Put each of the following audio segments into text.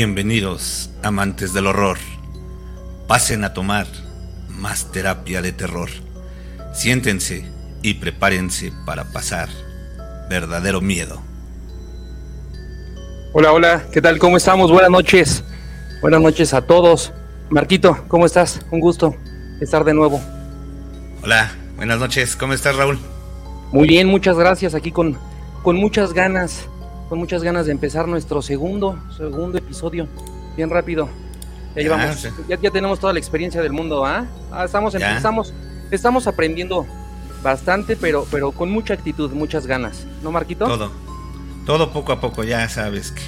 Bienvenidos, amantes del horror. Pasen a tomar más terapia de terror. Siéntense y prepárense para pasar verdadero miedo. Hola, hola, ¿qué tal? ¿Cómo estamos? Buenas noches. Buenas noches a todos. Marquito, ¿cómo estás? Un gusto estar de nuevo. Hola, buenas noches. ¿Cómo estás, Raúl? Muy bien, muchas gracias. Aquí con, con muchas ganas con muchas ganas de empezar nuestro segundo, segundo episodio. Bien rápido. Ya, llevamos, ya, tenemos toda la experiencia del mundo, ¿ah? ah estamos, estamos, estamos aprendiendo bastante, pero, pero con mucha actitud, muchas ganas. ¿No, Marquito? Todo. Todo poco a poco, ya sabes que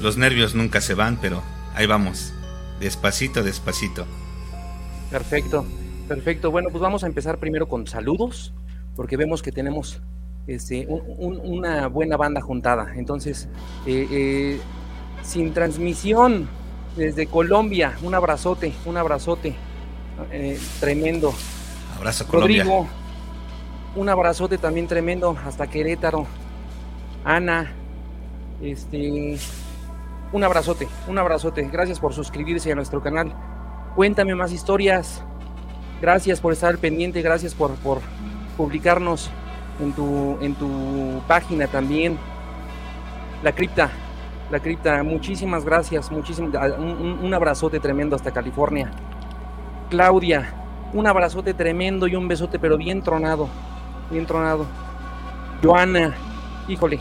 los nervios nunca se van, pero ahí vamos. Despacito, despacito. Perfecto, perfecto. Bueno, pues vamos a empezar primero con saludos, porque vemos que tenemos este, una buena banda juntada. Entonces, eh, eh, sin transmisión desde Colombia, un abrazote, un abrazote eh, tremendo. Abrazo Colombia. Rodrigo, un abrazote también tremendo hasta Querétaro. Ana, este, un abrazote, un abrazote. Gracias por suscribirse a nuestro canal. Cuéntame más historias. Gracias por estar al pendiente, gracias por, por publicarnos en tu, en tu página también. La cripta, la cripta, muchísimas gracias, muchísimas, un, abrazote tremendo hasta California. Claudia, un abrazote tremendo y un besote, pero bien tronado, bien tronado. Joana, híjole,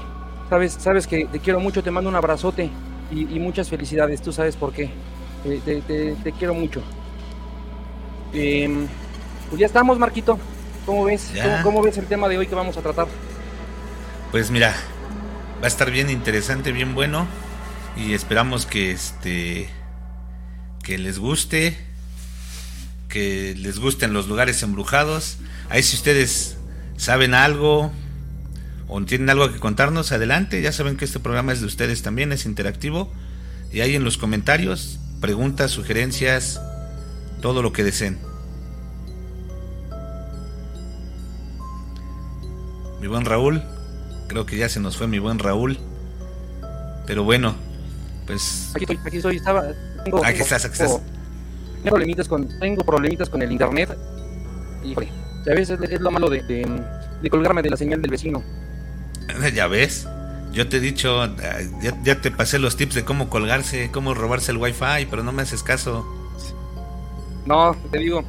sabes, sabes que te quiero mucho, te mando un abrazote y, muchas felicidades, tú sabes por qué. Te, quiero mucho. Em, pues ya estamos, Marquito. ¿Cómo ves? ¿Cómo, ves el tema de hoy que vamos a tratar? Pues mira, va a estar bien interesante, bien bueno y esperamos que este que les guste, que les gusten los lugares embrujados. Ahí si ustedes saben algo o tienen algo que contarnos, adelante. Ya saben que este programa es de ustedes también, es interactivo. Y ahí en los comentarios, preguntas, sugerencias, todo lo que deseen. Mi buen Raúl. Creo que ya se nos fue mi buen Raúl. Pero bueno, pues. Aquí estoy, aquí estoy. Estaba, tengo, aquí estás, aquí estás. Tengo problemitas con, tengo problemitas con el internet. Y, a veces es, lo malo de, de, colgarme de la señal del vecino. Ya ves. Yo te he dicho, ya, ya, te pasé los tips de cómo colgarse, cómo robarse el wifi, pero no me haces caso. No, te digo,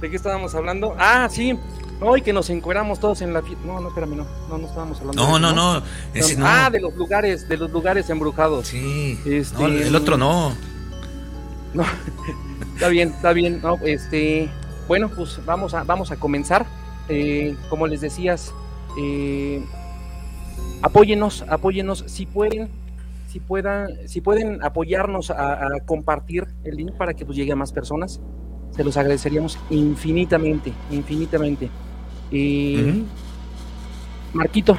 ¿de qué estábamos hablando? Ah, sí, no, y que nos encueramos todos en la fiesta. No, no, espérame, no. No, no estábamos hablando. No, de no, no, no. Ah, de los lugares, de los lugares embrujados. Sí. Este, el otro no. No, está bien, está bien. No, este, bueno, pues vamos a, vamos a comenzar. Eh, como les decías, eh, apóyenos, apóyenos si pueden, si puedan, si pueden apoyarnos a, compartir el link para que pues llegue a más personas. Se los agradeceríamos infinitamente, infinitamente. Y Marquito,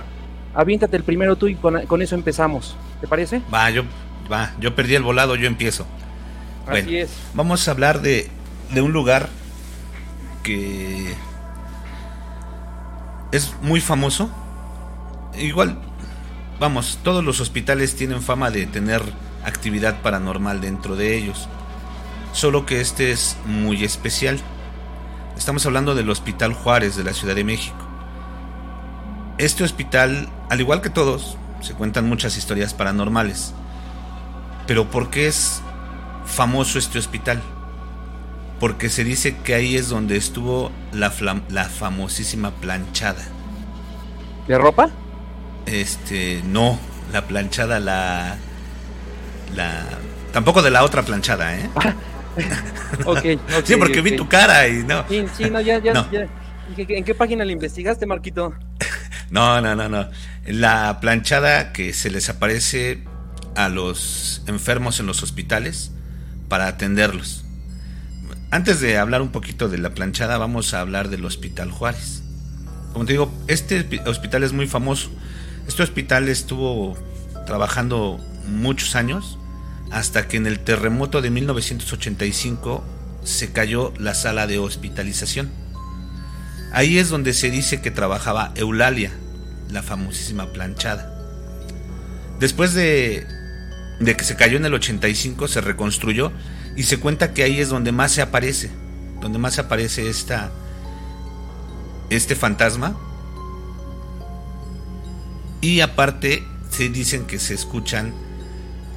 aviéntate el primero tú y con, eso empezamos. ¿Te parece? Va, yo, va, yo perdí el volado, yo empiezo. Así es. Vamos a hablar de, de un lugar que es muy famoso. Igual, vamos, todos los hospitales tienen fama de tener actividad paranormal dentro de ellos. Solo que este es muy especial. Estamos hablando del Hospital Juárez de la Ciudad de México. Este hospital, al igual que todos, se cuentan muchas historias paranormales. Pero ¿por qué es famoso este hospital? Porque se dice que ahí es donde estuvo la, la famosísima planchada. ¿De ropa? Este, no, la planchada, la... la tampoco de la otra planchada, ¿eh? okay, sí, porque vi tu cara y no. Sí, sí, no, ya, ya, ya. ¿En qué página le investigaste, Marquito? no, no, no, no. La planchada que se les aparece a los enfermos en los hospitales para atenderlos. Antes de hablar un poquito de la planchada, vamos a hablar del Hospital Juárez. Como te digo, este hospital es muy famoso. Este hospital estuvo trabajando muchos años hasta que en el terremoto de 1985 se cayó la sala de hospitalización. Ahí es donde se dice que trabajaba Eulalia, la famosísima planchada. Después de que se cayó en el 85, se reconstruyó y se cuenta que ahí es donde más se aparece, donde más se aparece esta, este fantasma. Y aparte se dicen que se escuchan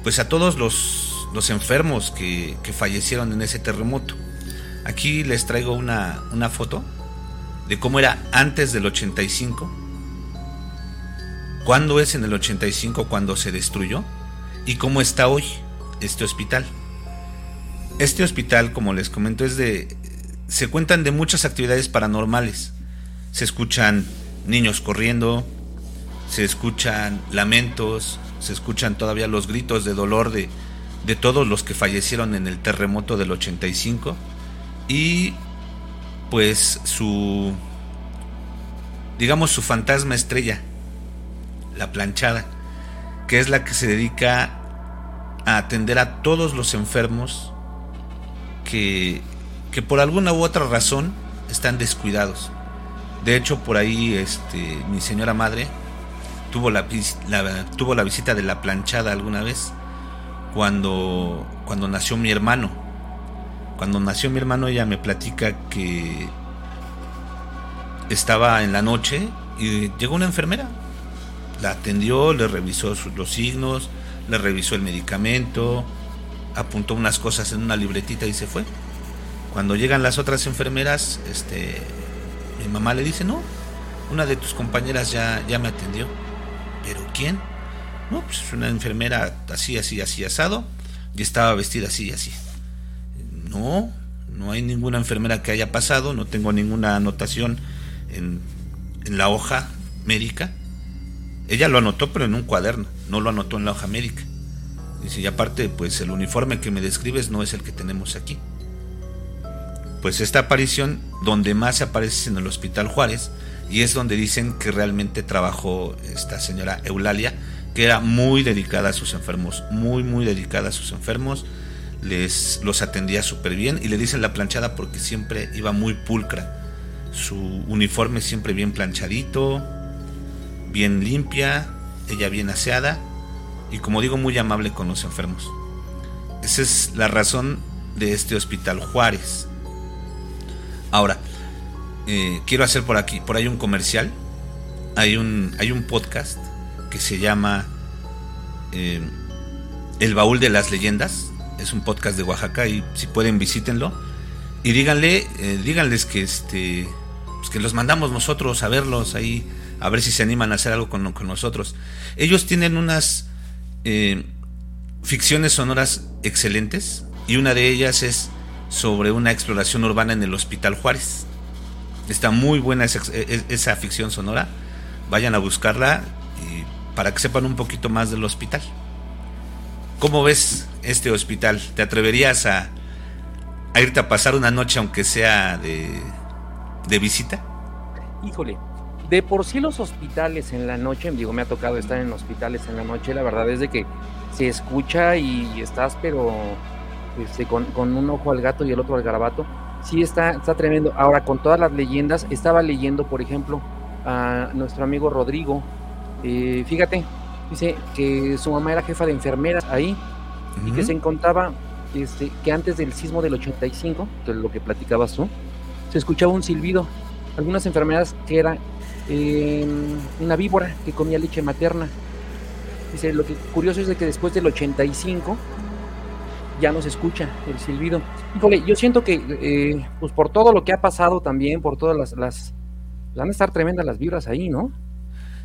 pues a todos los, los enfermos que, que, fallecieron en ese terremoto. Aquí les traigo una, una foto de cómo era antes del 85, cuándo es en el 85 cuando se destruyó y cómo está hoy este hospital. Este hospital, como les comento, es de... Se cuentan de muchas actividades paranormales. Se escuchan niños corriendo, se escuchan lamentos, se escuchan todavía los gritos de dolor de, de todos los que fallecieron en el terremoto del 85 y pues su digamos su fantasma estrella la planchada que es la que se dedica a atender a todos los enfermos que, que por alguna u otra razón están descuidados. De hecho, por ahí este, mi señora madre tuvo la, tuvo la visita de la planchada alguna vez cuando, cuando nació mi hermano. Cuando nació mi hermano ella me platica que estaba en la noche y llegó una enfermera. La atendió, le revisó los signos, le revisó el medicamento, apuntó unas cosas en una libretita y se fue. Cuando llegan las otras enfermeras, este, mi mamá le dice, no, una de tus compañeras ya, ya me atendió. ¿Pero quién? No, pues una enfermera así, así, así, asado, y estaba vestida así, así. No, no hay ninguna enfermera que haya pasado, no tengo ninguna anotación en, en la hoja médica. Ella lo anotó, pero en un cuaderno, no lo anotó en la hoja médica. Dice, y aparte, pues el uniforme que me describes no es el que tenemos aquí. Pues esta aparición, donde más se aparece en el Hospital Juárez, y es donde dicen que realmente trabajó esta señora Eulalia, que era muy dedicada a sus enfermos, muy, muy dedicada a sus enfermos, les los atendía súper bien, y le dicen la planchada porque siempre iba muy pulcra. Su uniforme siempre bien planchadito, bien limpia, ella bien aseada y como digo muy amable con los enfermos. Esa es la razón de este hospital Juárez. Ahora, eh, quiero hacer por aquí, por ahí un comercial. Hay un, hay un podcast que se llama eh, El Baúl de las Leyendas. Es un podcast de Oaxaca y si pueden visítenlo. Y díganle, eh, díganles que este, pues que los mandamos nosotros a verlos ahí a ver si se animan a hacer algo con, nosotros. Ellos tienen unas ficciones sonoras excelentes y una de ellas es sobre una exploración urbana en el Hospital Juárez. Está muy buena esa, e, e, esa ficción sonora. Vayan a buscarla para que sepan un poquito más del hospital. ¿Cómo ves este hospital? ¿Te atreverías a, irte a pasar una noche aunque sea de, de visita? Híjole, de por sí los hospitales en la noche, digo, me ha tocado estar en hospitales en la noche, la verdad es de que se escucha y estás, pero este, con, un ojo al gato y el otro al garabato. Sí, está, está tremendo. Ahora, con todas las leyendas, estaba leyendo, por ejemplo, a nuestro amigo Rodrigo. Eh, fíjate, dice que su mamá era jefa de enfermeras ahí y que se encontraba este, que antes del sismo del 85, de lo que platicabas tú, se escuchaba un silbido. Algunas enfermeras que eran una víbora que comía leche materna. Dice, lo que curioso es de que después del 85 ya no se escucha el silbido. Híjole, yo siento que eh, pues por todo lo que ha pasado también, por todas las, las van a estar tremendas las vibras ahí, ¿no?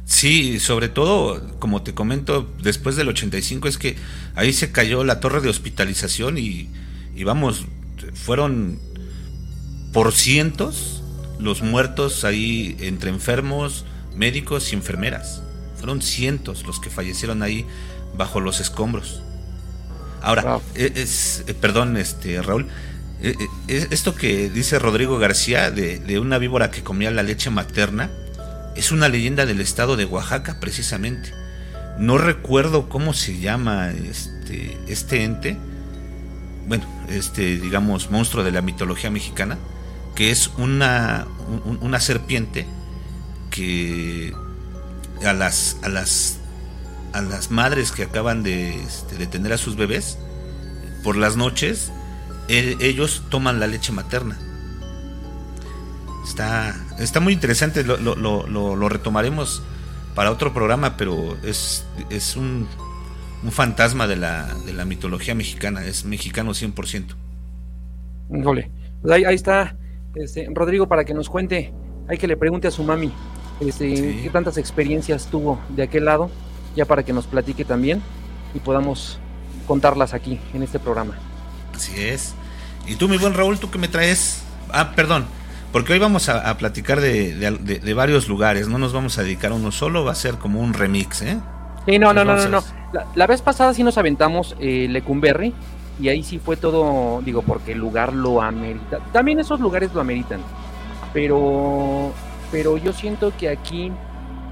Sí, sobre todo, como te comento, después del 85 es que ahí se cayó la torre de hospitalización y, y vamos, fueron por cientos los muertos ahí entre enfermos, médicos y enfermeras. Fueron cientos los que fallecieron ahí bajo los escombros. Ahora, e, es, eh, perdón, este Raúl, e, e, esto que dice Rodrigo García de, de, una víbora que comía la leche materna es una leyenda del estado de Oaxaca precisamente. No recuerdo cómo se llama este, este ente, bueno, este digamos monstruo de la mitología mexicana, que es una, una serpiente que a las, a las a las madres que acaban de, este, de tener a sus bebés, por las noches, e, ellos toman la leche materna. Está, está muy interesante, lo, lo, lo, retomaremos para otro programa, pero es, es un, un fantasma de la, de la mitología mexicana, es mexicano 100%. Híjole, pues ahí, ahí está este, Rodrigo para que nos cuente, hay que le pregunte a su mami este, qué tantas experiencias tuvo de aquel lado, ya para que nos platique también y podamos contarlas aquí en este programa. Así es. Y tú, mi buen Raúl, ¿tú qué me traes? Ah, perdón, porque hoy vamos a, platicar de, varios lugares, no nos vamos a dedicar a uno solo, va a ser como un remix, ¿eh? Sí, no, no, no, no, no. La, vez pasada sí nos aventamos eh, Lecumberri y ahí sí fue todo, digo, porque el lugar lo amerita. También esos lugares lo ameritan, pero, pero yo siento que aquí,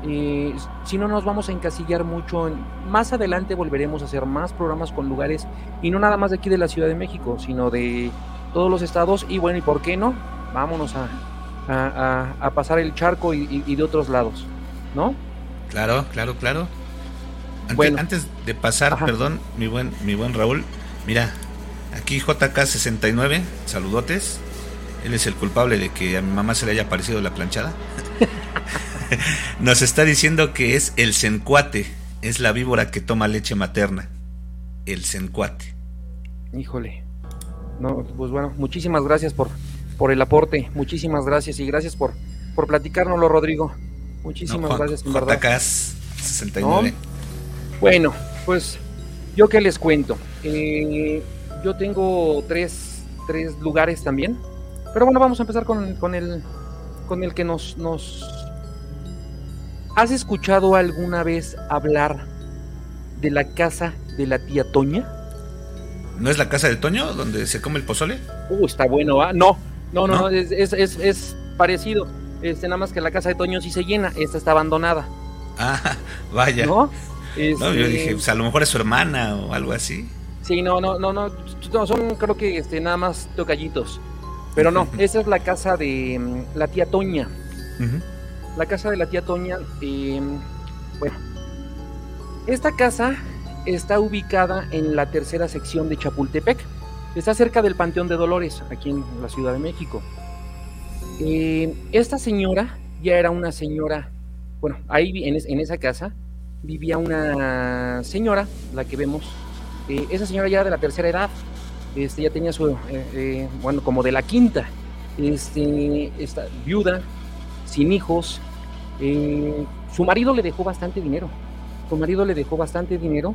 eh, si no nos vamos a encasillar mucho, más adelante volveremos a hacer más programas con lugares, y no nada más de aquí de la Ciudad de México, sino de todos los estados, y bueno, ¿y por qué no? Vámonos a, a, pasar el charco y, de otros lados, ¿no? Claro, claro, claro. Antes, bueno, antes de pasar, perdón, mi buen, mi buen Raúl, Mira, aquí JK69, saludotes. Él es el culpable de que a mi mamá se le haya parecido la planchada. Nos está diciendo que es el sencuate, es la víbora que toma leche materna. El sencuate. Híjole. No, pues bueno, muchísimas gracias por, por el aporte, muchísimas gracias y gracias por, por platicárnoslo, Rodrigo. Muchísimas gracias, en verdad. JK 69. Bueno, pues yo qué les cuento. Eh, yo tengo tres, tres, lugares también. Pero bueno, vamos a empezar con, con, el, con el que nos, nos... ¿Has escuchado alguna vez hablar de la casa de la tía Toña? ¿No es la casa de Toño donde se come el pozole? Uh, está bueno, ¿ah? No, no, no, es, es, es, parecido. Este, nada más que la casa de Toño sí se llena, esta está abandonada. Ah, vaya. ¿No? yo dije, pues a lo mejor es su hermana o algo así. Sí, no, no, no, no, son creo que este, nada más tocallitos. Pero no, esa es la casa de mm, la tía Toña. La casa de la tía Toña, bueno, esta casa está ubicada en la tercera sección de Chapultepec. Está cerca del Panteón de Dolores, aquí en la Ciudad de México. Em, esta señora ya era una señora, bueno, ahí en, esa casa vivía una señora, la que vemos, eh, esa señora ya de la tercera edad, este, ya tenía su, eh, eh, bueno, como de la quinta, este, esta, viuda, sin hijos, su marido le dejó bastante dinero, su marido le dejó bastante dinero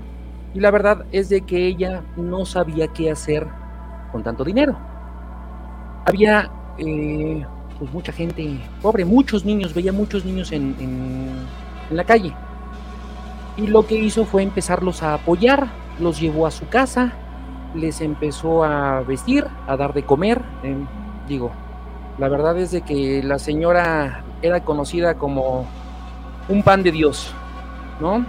y la verdad es de que ella no sabía qué hacer con tanto dinero. Había pues mucha gente pobre, muchos niños, veía muchos niños en, en la calle y lo que hizo fue empezarlos a apoyar, los llevó a su casa, les empezó a vestir, a dar de comer. digo, la verdad es de que la señora era conocida como un pan de Dios, ¿no?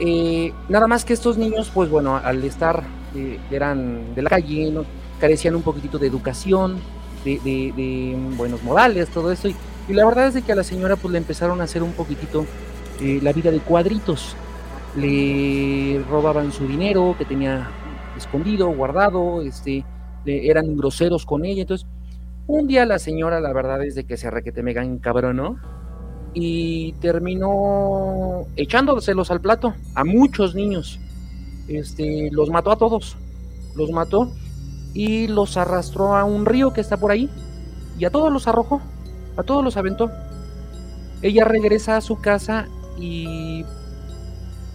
Eh, nada más que estos niños, pues bueno, al estar, eh, eran de la calle, ¿no? carecían un poquitito de educación, de, buenos modales, todo esto. Y, la verdad es de que a la señora pues le empezaron a hacer un poquitito eh, la vida de cuadritos. Le robaban su dinero que tenía escondido, guardado, este, eran groseros con ella. Entonces, un día la señora, la verdad es de que se requete mega encabronó y terminó echándoselos al plato a muchos niños. Este, los mató a todos, los mató y los arrastró a un río que está por ahí y a todos los arrojó, a todos los aventó. Ella regresa a su casa y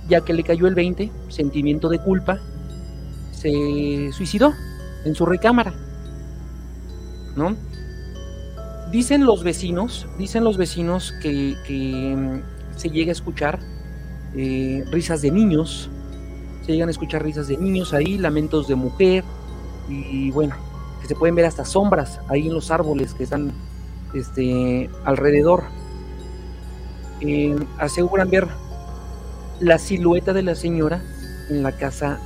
ya que le cayó el 20, sentimiento de culpa, se suicidó en su recámara. ¿No? Dicen los vecinos, dicen los vecinos que, mm, se llega a escuchar eh, risas de niños, se llegan a escuchar risas de niños ahí, lamentos de mujer, y bueno, que se pueden ver hasta sombras ahí en los árboles que están este, alrededor eh, aseguran ver la silueta de la señora en la casa,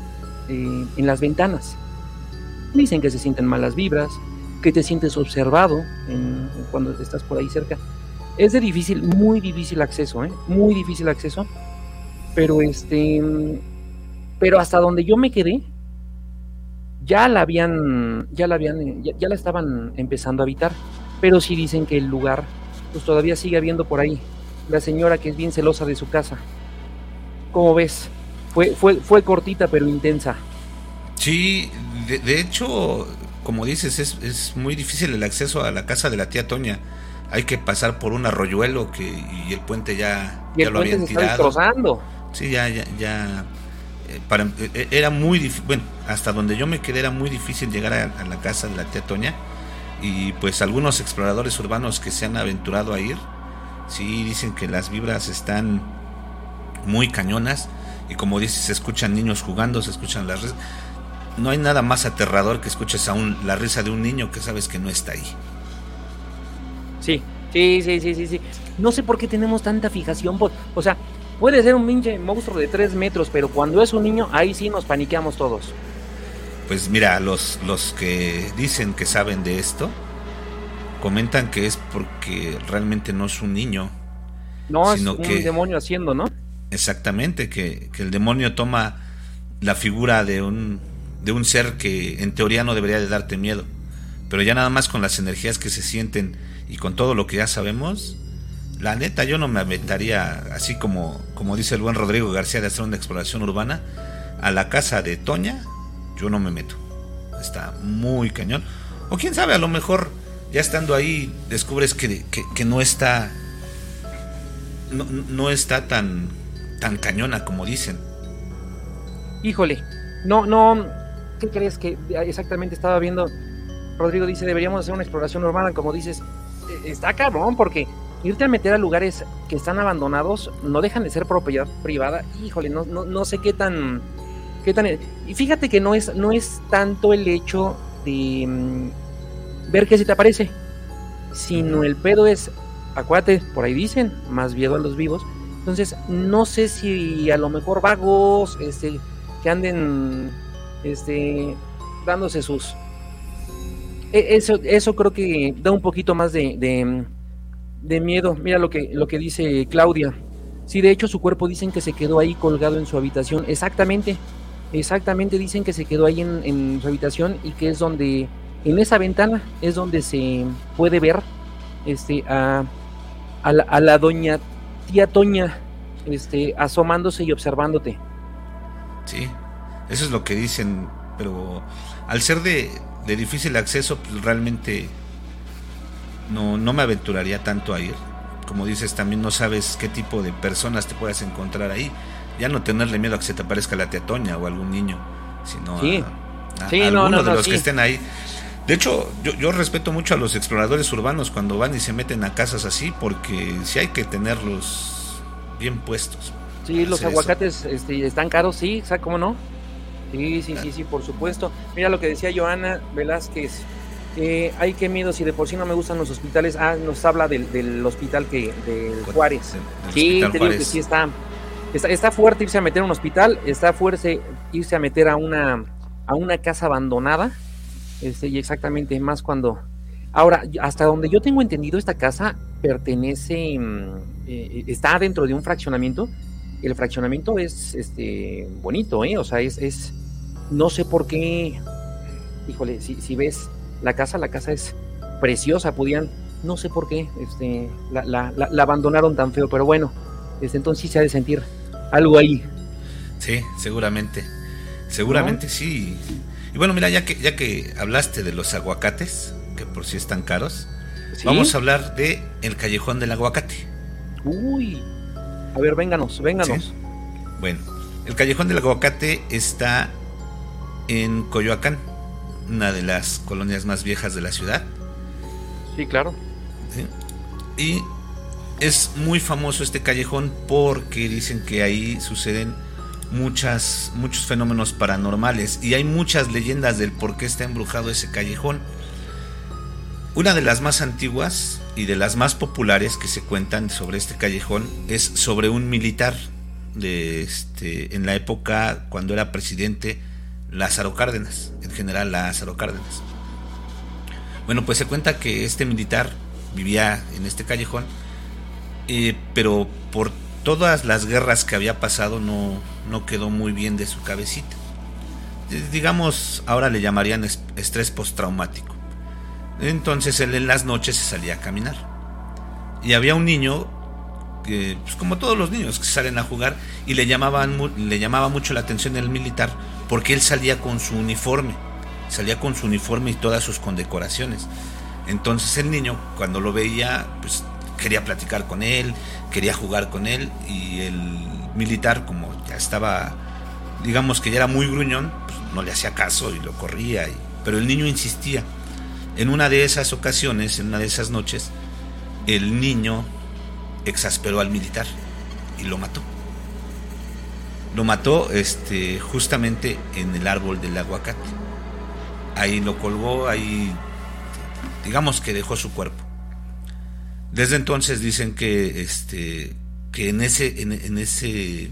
eh, en las ventanas. Dicen que se sienten malas vibras, que te sientes observado cuando estás por ahí cerca. Es de difícil, muy difícil acceso, ¿eh? muy difícil acceso. Pero este, pero hasta donde yo me quedé, ya la habían, ya la habían, ya, la estaban empezando a habitar. Pero sí dicen que el lugar, pues todavía sigue habiendo por ahí la señora que es bien celosa de su casa. ¿Cómo ves? Fue, fue, fue cortita pero intensa. Sí, de, hecho, como dices, es, es, muy difícil el acceso a la casa de la tía Toña. Hay que pasar por un arroyuelo que, y el puente ya, ya lo habían tirado. destrozando. Sí, ya, ya, ya eh, para, eh, era muy difícil, bueno, hasta donde yo me quedé era muy difícil llegar a, la casa de la tía Toña y pues algunos exploradores urbanos que se han aventurado a ir, sí dicen que las vibras están muy cañonas y como dices, se escuchan niños jugando, se escuchan las no hay nada más aterrador que escuches aún la risa de un niño que sabes que no está ahí. Sí, sí, sí, sí, sí, sí. No sé por qué tenemos tanta fijación por, o sea, Puede ser un pinche monstruo de 3 metros, pero cuando es un niño, ahí sí nos paniqueamos todos. Pues mira, los, los que dicen que saben de esto, comentan que es porque realmente no es un niño. No, es un demonio haciendo, ¿no? Exactamente, que, que, el demonio toma la figura de un, de un ser que en teoría no debería de darte miedo. Pero ya nada más con las energías que se sienten y con todo lo que ya sabemos, la neta, yo no me aventaría, así como, como dice el buen Rodrigo García, de hacer una exploración urbana. A la casa de Toña, yo no me meto. Está muy cañón. O quién sabe, a lo mejor ya estando ahí descubres que, no está. No, no, está tan, tan cañona como dicen. Híjole, no, no. ¿Qué crees que exactamente estaba viendo? Rodrigo dice: deberíamos hacer una exploración urbana, como dices. E, está cabrón, porque irte a meter a lugares que están abandonados no dejan de ser propiedad privada. Híjole, no, no, no sé qué tan, qué tan. Y fíjate que no es, no es tanto el hecho de mm, ver qué se te aparece, sino el pedo es, acuérdate, por ahí dicen, más miedo a los vivos. Entonces, no sé si a lo mejor vagos, este, que anden, este, dándose sus. E, eso, eso creo que da un poquito más de de miedo. Mira lo que, lo que dice Claudia. Sí, de hecho su cuerpo dicen que se quedó ahí colgado en su habitación. Exactamente, exactamente dicen que se quedó ahí en, su habitación y que es donde, en esa ventana, es donde se puede ver este, a, a, la, doña tía Toña este, asomándose y observándote. Sí, eso es lo que dicen, pero al ser de, de difícil acceso, pues realmente no, no me aventuraría tanto a ir. Como dices, también no sabes qué tipo de personas te puedas encontrar ahí. Ya no tenerle miedo a que se te aparezca la tía Toña o algún niño, sino a, alguno de los que estén ahí. De hecho, yo, yo, respeto mucho a los exploradores urbanos cuando van y se meten a casas así, porque sí hay que tenerlos bien puestos. Sí, los aguacates este, están caros, sí, ¿sabes cómo no? Sí, sí, sí, sí, por supuesto. Mira lo que decía Joana Velázquez, eh, ay, qué miedo, si de por sí no me gustan los hospitales. Ah, nos habla del, hospital que del Juárez. sí, te digo que sí está, está, fuerte irse a meter a un hospital, está fuerte irse a meter a una, a una casa abandonada. Este, y exactamente más cuando. Ahora, hasta donde yo tengo entendido, esta casa pertenece, mm, eh, está dentro de un fraccionamiento. El fraccionamiento es este bonito, ¿eh? O sea, es, es no sé por qué. Híjole, si, si ves la casa, la casa es preciosa, podían, no sé por qué, este, la, la, la, abandonaron tan feo, pero bueno, desde entonces sí se ha de sentir algo ahí. Sí, seguramente, seguramente sí. Y bueno, mira, ya que, ya que hablaste de los aguacates, que por si están caros, vamos a hablar de el callejón del aguacate. Uy, a ver, vénganos, vénganos. Bueno, el callejón del aguacate está en Coyoacán una de las colonias más viejas de la ciudad. Sí, claro. Y es muy famoso este callejón porque dicen que ahí suceden muchas, muchos fenómenos paranormales y hay muchas leyendas del por qué está embrujado ese callejón. Una de las más antiguas y de las más populares que se cuentan sobre este callejón es sobre un militar de este, en la época cuando era presidente Lázaro Cárdenas, el general Lázaro Cárdenas. Bueno, pues se cuenta que este militar vivía en este callejón, eh, pero por todas las guerras que había pasado no, no quedó muy bien de su cabecita. Digamos, ahora le llamarían estrés postraumático. Entonces él en las noches se salía a caminar. Y había un niño que, pues como todos los niños que salen a jugar, y le, llamaban, le llamaba mucho la atención el militar porque él salía con su uniforme, salía con su uniforme y todas sus condecoraciones. Entonces el niño, cuando lo veía, pues quería platicar con él, quería jugar con él, y el militar, como ya estaba, digamos que ya era muy gruñón, pues no le hacía caso y lo corría, pero el niño insistía. En una de esas ocasiones, en una de esas noches, el niño exasperó al militar y lo mató. Lo mató este, justamente en el árbol del aguacate. Ahí lo colgó, ahí digamos que dejó su cuerpo. Desde entonces dicen que este que en ese en, ese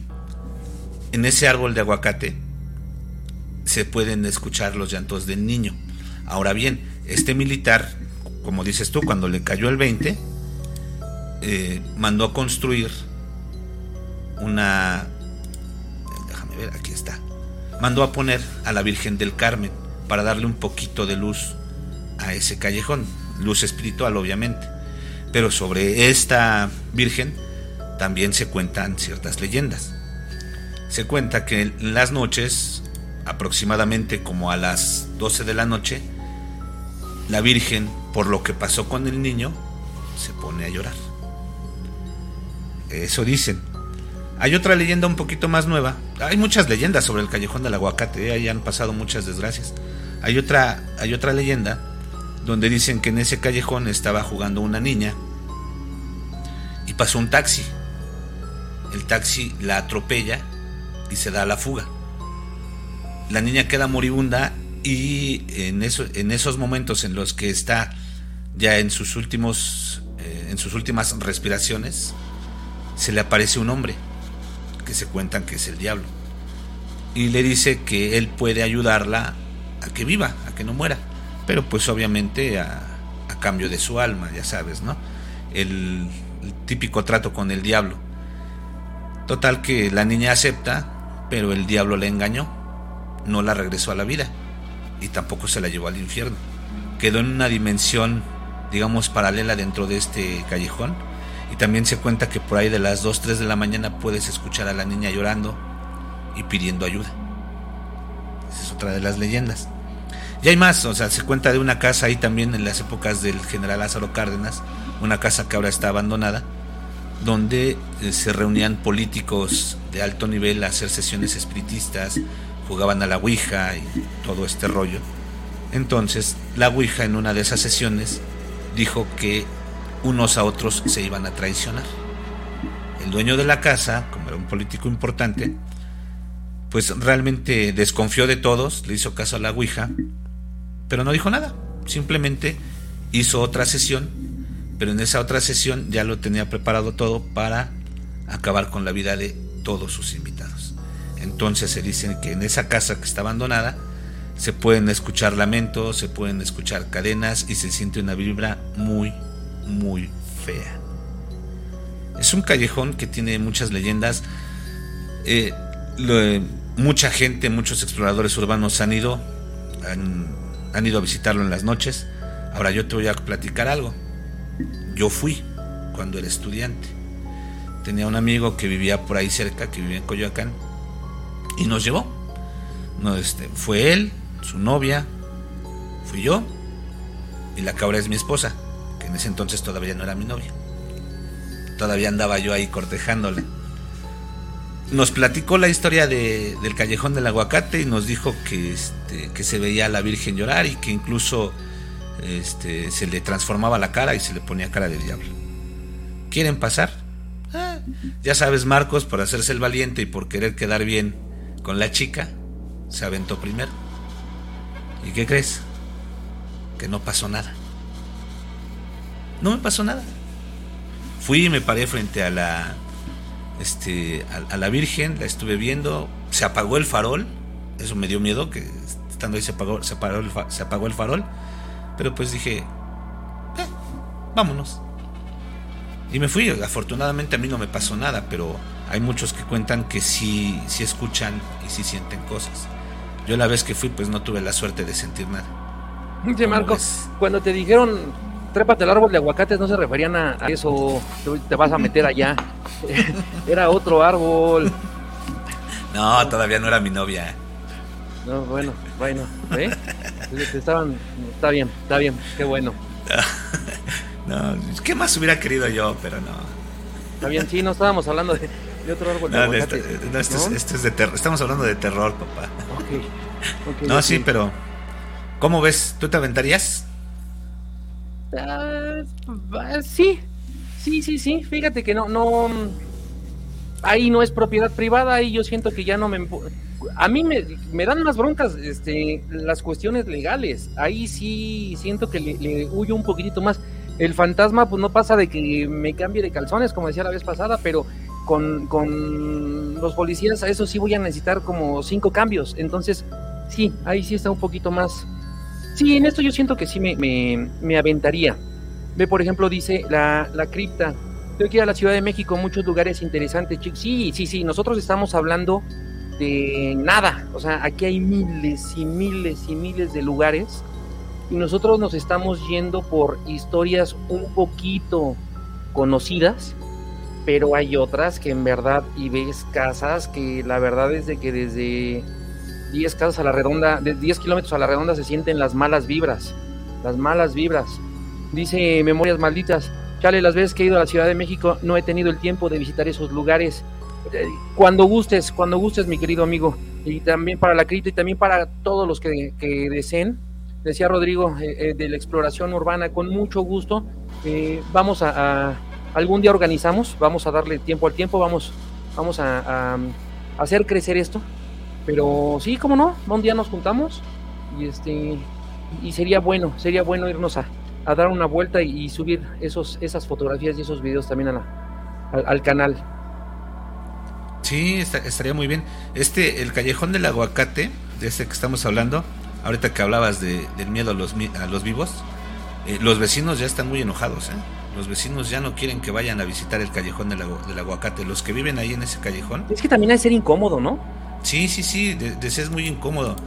en ese árbol de aguacate se pueden escuchar los llantos del niño. Ahora bien, este militar, como dices tú, cuando le cayó el 20, eh, mandó a construir una... Déjame ver, aquí está. Mandó a poner a la Virgen del Carmen para darle un poquito de luz a ese callejón. Luz espiritual, obviamente. Pero sobre esta Virgen también se cuentan ciertas leyendas. Se cuenta que en las noches, aproximadamente como a las 12 de la noche, la Virgen, por lo que pasó con el niño, se pone a llorar. Eso dicen. Hay otra leyenda un poquito más nueva. Hay muchas leyendas sobre el callejón del aguacate. ¿eh? Ahí han pasado muchas desgracias. Hay otra, hay otra leyenda donde dicen que en ese callejón estaba jugando una niña y pasó un taxi. El taxi la atropella y se da a la fuga. La niña queda moribunda y en, eso, en esos momentos en los que está ya en sus últimos eh, en sus últimas respiraciones se le aparece un hombre que se cuentan que es el diablo y le dice que él puede ayudarla a que viva, a que no muera, pero pues obviamente a, cambio de su alma, ya sabes, ¿no? El, el típico trato con el diablo. Total que la niña acepta, pero el diablo le engañó, no la regresó a la vida y tampoco se la llevó al infierno. Quedó en una dimensión, digamos, paralela dentro de este callejón y también se cuenta que por ahí de las 2, 3 de la mañana puedes escuchar a la niña llorando y pidiendo ayuda. Esa es otra de las leyendas. Y hay más, o sea, se cuenta de una casa ahí también en las épocas del general Lázaro Cárdenas, una casa que ahora está abandonada, donde eh, se reunían políticos de alto nivel a hacer sesiones espiritistas, jugaban a la Ouija y todo este rollo. Entonces, la Ouija en una de esas sesiones dijo que unos a otros se iban a traicionar. El dueño de la casa, como era un político importante, pues realmente desconfió de todos, le hizo caso a la Ouija, pero no dijo nada. Simplemente hizo otra sesión, pero en esa otra sesión ya lo tenía preparado todo para acabar con la vida de todos sus invitados. Entonces se dice que en esa casa que está abandonada se pueden escuchar lamentos, se pueden escuchar cadenas y se siente una vibra muy, muy fea. Es un callejón que tiene muchas leyendas. Eh, mucha gente, muchos exploradores urbanos han ido, han, han ido a visitarlo en las noches. Ahora yo te voy a platicar algo. Yo fui cuando era estudiante. Tenía un amigo que vivía por ahí cerca, que vivía en Coyoacán, y nos llevó. No, este, fue él, su novia, fui yo, y la cabra es mi esposa en ese entonces todavía no era mi novia. Todavía andaba yo ahí cortejándole. Nos platicó la historia de, del callejón del aguacate y nos dijo que, este, que se veía a la Virgen llorar y que incluso este, se le transformaba la cara y se le ponía cara de diablo. ¿Quieren pasar? Ah, ya sabes, Marcos, por hacerse el valiente y por querer quedar bien con la chica, se aventó primero. ¿Y qué crees? Que no pasó nada. No me pasó nada. Fui y me paré frente a la este a, la Virgen, la estuve viendo, se apagó el farol, eso me dio miedo que estando ahí se apagó, se apagó, el, farol, pero pues dije, eh, vámonos. Y me fui, afortunadamente a mí no me pasó nada, pero hay muchos que cuentan que sí, sí escuchan y sí sienten cosas. Yo la vez que fui pues no tuve la suerte de sentir nada. Oye, Marco, cuando te dijeron trépate al árbol de aguacates no se referían a, eso, te vas a meter allá. era otro árbol. No, todavía no era mi novia. No, bueno, bueno, ¿eh? Estaban, está bien, está bien, qué bueno. No, ¿qué más hubiera querido yo? Pero no. Está bien, sí, no estábamos hablando de, otro árbol de no, no, este, Es, este es de terror, estamos hablando de terror, papá. Ok. no, sí, pero ¿cómo ves? ¿Tú te aventarías? Ah, sí, sí, sí, sí. Fíjate que no, no. Ahí no es propiedad privada, y yo siento que ya no me. A mí me, me dan más broncas este, las cuestiones legales. Ahí sí siento que le, huyo un poquitito más. El fantasma, pues no pasa de que me cambie de calzones, como decía la vez pasada, pero con, los policías, a eso sí voy a necesitar como cinco cambios. Entonces, sí, ahí sí está un poquito más, Sí, en esto yo siento que sí me, me, aventaría. Ve, por ejemplo, dice la, la cripta. Tengo que ir a la Ciudad de México, muchos lugares interesantes. Sí, sí, sí, nosotros estamos hablando de nada. O sea, aquí hay miles y miles y miles de lugares. Y nosotros nos estamos yendo por historias un poquito conocidas, pero hay otras que en verdad, y ves casas que la verdad es de que desde 10 casas a la redonda, de 10 kilómetros a la redonda se sienten las malas vibras, las malas vibras. Dice Memorias Malditas, chale, las veces que he ido a la Ciudad de México no he tenido el tiempo de visitar esos lugares. Eh, cuando gustes, cuando gustes, mi querido amigo, y también para la crítica y también para todos los que, deseen, decía Rodrigo, eh, eh, de la exploración urbana, con mucho gusto, vamos a, algún día organizamos, vamos a darle tiempo al tiempo, vamos, vamos a hacer crecer esto, pero sí, cómo no, un día nos juntamos y este y sería bueno, sería bueno irnos a, dar una vuelta y, subir esos, esas fotografías y esos videos también a al, canal. Sí, estaría muy bien. Este, el callejón del aguacate, de ese que estamos hablando, ahorita que hablabas de, del miedo a los, a los vivos, eh, los vecinos ya están muy enojados, ¿eh? Los vecinos ya no quieren que vayan a visitar el callejón del, del aguacate. Los que viven ahí en ese callejón. Es que también hay ser incómodo, ¿no? Sí, sí, sí, de, es muy incómodo.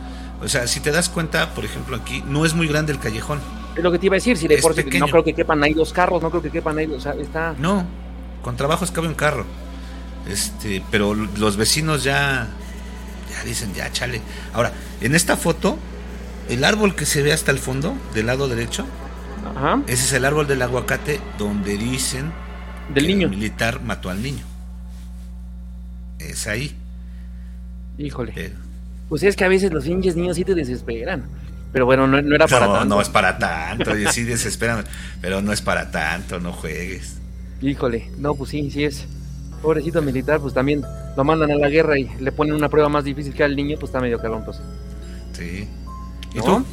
O sea, si te das cuenta, por ejemplo, aquí no es muy grande el callejón. Es lo que te iba a decir, si de por no creo que quepan ahí dos carros, no creo que quepan ahí, o sea, está... No, con trabajos cabe un carro. Este, pero los vecinos ya, ya dicen, ya, chale. Ahora, en esta foto, el árbol que se ve hasta el fondo, del lado derecho, ese es el árbol del aguacate donde dicen del niño. el militar mató al niño. Es ahí. Híjole. Pues es que a veces los pinches niños sí te desesperan. Pero bueno, no, era para tanto. No, es para tanto. sí desesperan, pero no es para tanto, no juegues. Híjole, no, pues sí, sí es. Pobrecito militar, pues también lo mandan a la guerra y le ponen una prueba más difícil que al niño, pues está medio calón, pues. Sí. ¿Y tú?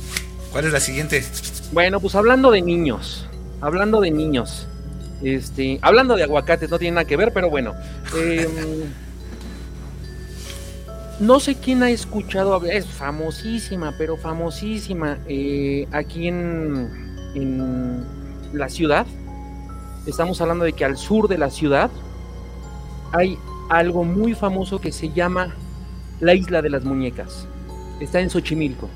¿Cuál es la siguiente? Bueno, pues hablando de niños, hablando de niños, este, hablando de aguacates, no tiene nada que ver, pero bueno. Eh, no sé quién ha escuchado, es famosísima, pero famosísima, eh, aquí en, en la ciudad. Estamos hablando de que al sur de la ciudad hay algo muy famoso que se llama la Isla de las Muñecas. Está en Xochimilco.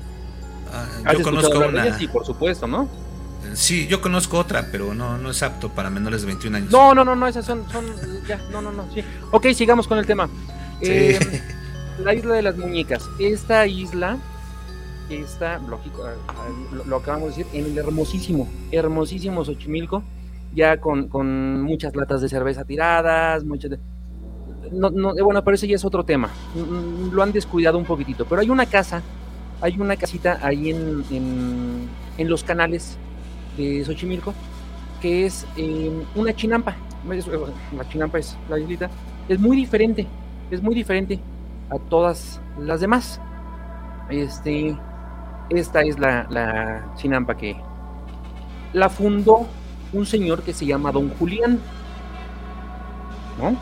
Yo conozco una. Sí, por supuesto, ¿no? Sí, yo conozco otra, pero no, no es apto para menores de 21 años. No, no, no, no, esas son, son ya, no, no, no, sí. Ok, sigamos con el tema. Sí. Eh, la isla de las muñecas. Esta isla está, lógico, lo, acabamos de decir, en el hermosísimo, hermosísimo Xochimilco, ya con, con muchas latas de cerveza tiradas, muchas no, no, bueno, pero ese ya es otro tema. Lo han descuidado un poquitito. Pero hay una casa, hay una casita ahí en, en, los canales de Xochimilco, que es em, una chinampa. La chinampa es la islita. Es muy diferente, es muy diferente a todas las demás. Este, esta es la, la chinampa que la fundó un señor que se llama Don Julián. ¿No?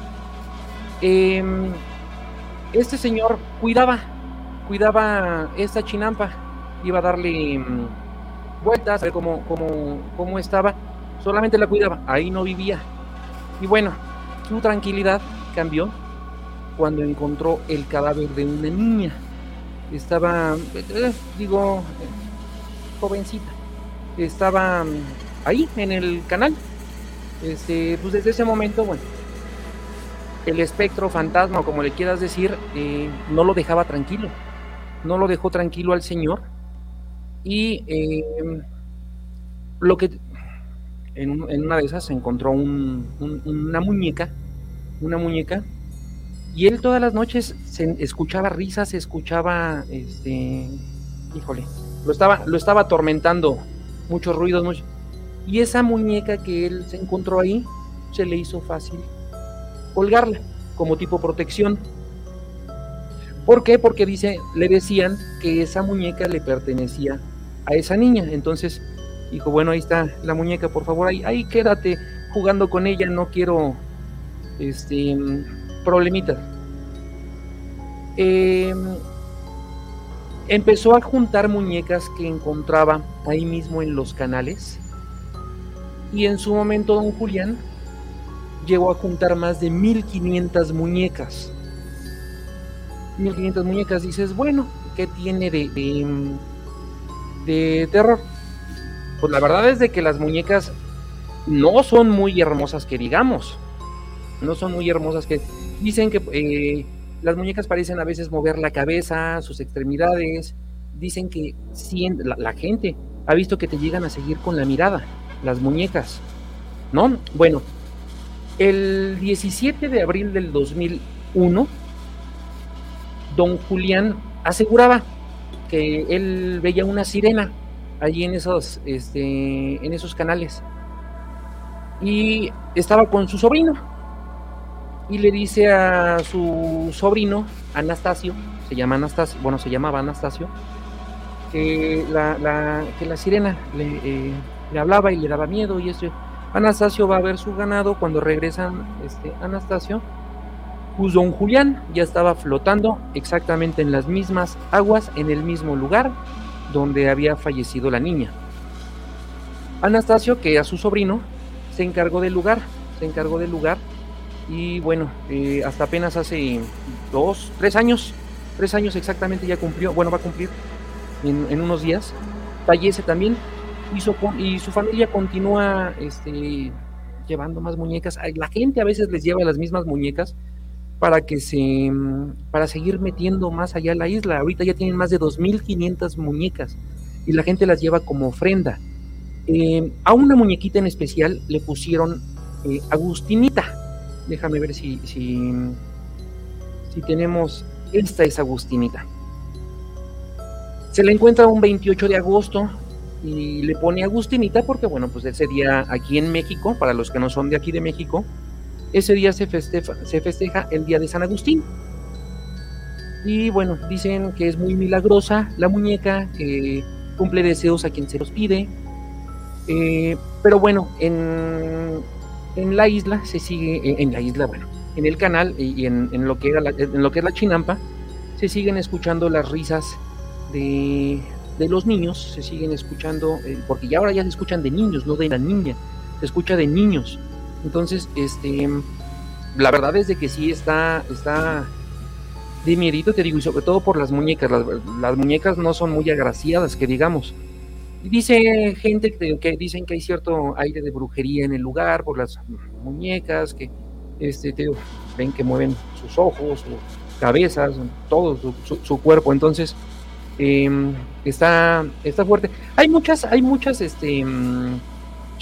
Em, este señor cuidaba, cuidaba esta chinampa, iba a darle em, vueltas, a ver cómo, cómo, cómo estaba, solamente la cuidaba, ahí no vivía. Y bueno, su tranquilidad cambió cuando encontró el cadáver de una niña. Estaba, eh, digo, jovencita. Estaba mm, ahí en el canal. Este, pues desde ese momento, bueno, el espectro, fantasma o como le quieras decir, eh, no lo dejaba tranquilo. No lo dejó tranquilo al señor. Y eh, lo que en, una de esas se encontró una muñeca, una muñeca, y él todas las noches se escuchaba risas, escuchaba, este, híjole, lo estaba, lo estaba atormentando, muchos ruidos, y esa muñeca que él se encontró ahí, se le hizo fácil colgarla como tipo protección. ¿Por qué? Porque dice, le decían que esa muñeca le pertenecía a esa niña. Entonces dijo, bueno, ahí está la muñeca, por favor, ahí, quédate jugando con ella, no quiero este problemitas. Em, empezó a juntar muñecas que encontraba ahí mismo en los canales. Y en su momento don Julián llegó a juntar más de 1500 muñecas. 1500 muñecas, dices, bueno, ¿qué tiene de, de, terror? Pues la verdad es de que las muñecas no son muy hermosas que digamos. No son muy hermosas que dicen que eh, las muñecas parecen a veces mover la cabeza, sus extremidades. Dicen que la, la gente ha visto que te llegan a seguir con la mirada, las muñecas. ¿No? Bueno, el 17 de abril del 2001, don Julián aseguraba que él veía una sirena allí en esos, este, en esos canales. Y estaba con su sobrino. Y le dice a su sobrino, Anastasio, se llama Anastasio, bueno, se llamaba Anastasio, que la, que la sirena eh, le, hablaba y le daba miedo y eso. Anastasio va a ver su ganado cuando regresan este, Anastasio. Pues don Julián ya estaba flotando exactamente en las mismas aguas, en el mismo lugar, donde había fallecido la niña. Anastasio, que a su sobrino, se encargó del lugar, se encargó del lugar y bueno, eh, hasta apenas hace dos, tres años, tres años exactamente ya cumplió, bueno, va a cumplir en, unos días, fallece también su, y su familia continúa este, llevando más muñecas. La gente a veces les lleva las mismas muñecas para que se para seguir metiendo más allá la isla. Ahorita ya tienen más de 2.500 muñecas y la gente las lleva como ofrenda. Eh, a una muñequita en especial le pusieron eh, Agustinita. Déjame ver si, si, si tenemos. Esta es Agustinita. Se la encuentra un 28 de agosto y le pone Agustinita porque, bueno, pues ese día aquí en México, para los que no son de aquí de México, ese día se festeja, el día de San Agustín. Y bueno, dicen que es muy milagrosa la muñeca, cumple deseos a quien se los pide. Eh, pero bueno, en, en, la isla se sigue, en, la isla, bueno, en el canal y en, en, lo que en lo que es la chinampa, se siguen escuchando las risas de, de los niños, se siguen escuchando, eh, porque ya ahora ya se escuchan de niños, no de la niña, se escucha de niños. Entonces, este, la verdad es de que sí está, está de miedito, te digo, y sobre todo por las muñecas. Las, muñecas no son muy agraciadas, que digamos. Dice gente que, dicen que hay cierto aire de brujería en el lugar por las muñecas, que este, te ven que mueven sus ojos, sus cabezas, todo su, cuerpo. Entonces, em, está, está fuerte. Hay muchas, hay muchas, este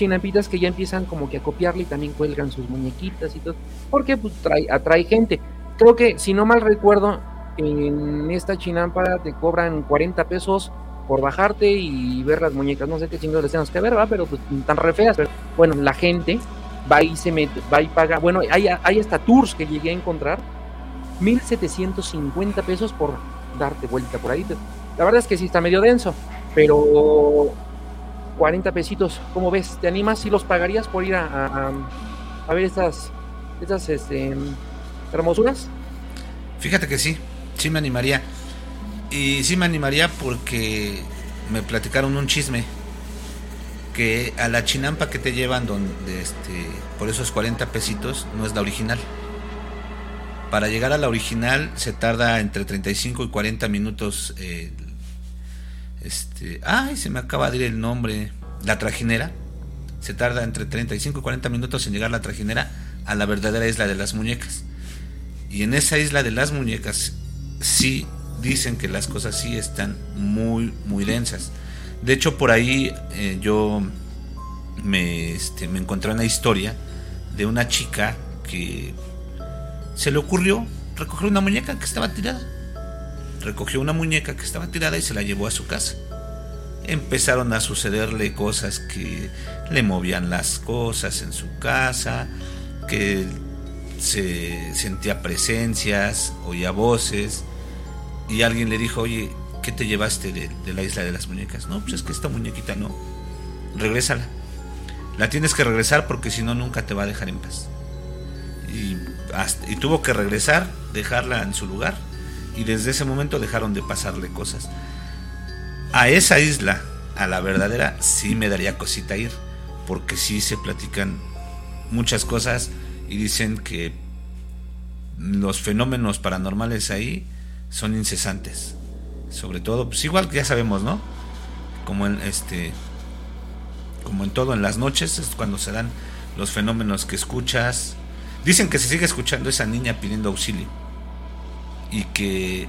chinampitas que ya empiezan como que a copiarle y también cuelgan sus muñequitas y todo, porque pues trae, atrae gente. Creo que, si no mal recuerdo, en esta chinampa te cobran 40 pesos por bajarte y ver las muñecas. No sé qué chingados les tenemos que ver, ¿va? Pero pues tan re feas. Pero bueno, la gente va y se mete, va y paga. Bueno, hay, hay hasta tours que llegué a encontrar. 1750 pesos por darte vuelta por ahí. La verdad es que sí está medio denso, pero 40 pesitos, ¿cómo ves? ¿Te animas? si los pagarías por ir a, ver estas, estas este, hermosuras? Fíjate que sí, sí me animaría. Y sí me animaría porque me platicaron un chisme. porque a la chinampa que te llevan donde este por esos 40 pesitos no es la original. Para llegar a la original se tarda entre 35 y 40 minutos. Eh, este, ay, se me acaba de ir el nombre. La trajinera. Se tarda entre 35 y 40 minutos en llegar la trajinera a la verdadera isla de las muñecas. Y en esa isla de las muñecas sí dicen que las cosas sí están muy, muy densas. De hecho, por ahí eh, yo me, este, me encontré una historia de una chica que se le ocurrió recoger una muñeca que estaba tirada. Recogió una muñeca que estaba tirada y se la llevó a su casa. Empezaron a sucederle cosas que le movían las cosas en su casa, que se sentía presencias, oía voces, y alguien le dijo, oye, ¿qué te llevaste de, la isla de las muñecas? No, pues es que esta muñequita no, regrésala. La tienes que regresar porque si no nunca te va a dejar en paz. Y, y tuvo que regresar, dejarla en su lugar, y desde ese momento dejaron de pasarle cosas. A esa isla, a la verdadera, sí me daría cosita ir, porque sí se platican muchas cosas y dicen que los fenómenos paranormales ahí son incesantes. Sobre todo, pues igual que ya sabemos, ¿no? Como en este como en todo en las noches es cuando se dan los fenómenos que escuchas. Dicen que se sigue escuchando esa niña pidiendo auxilio. Y que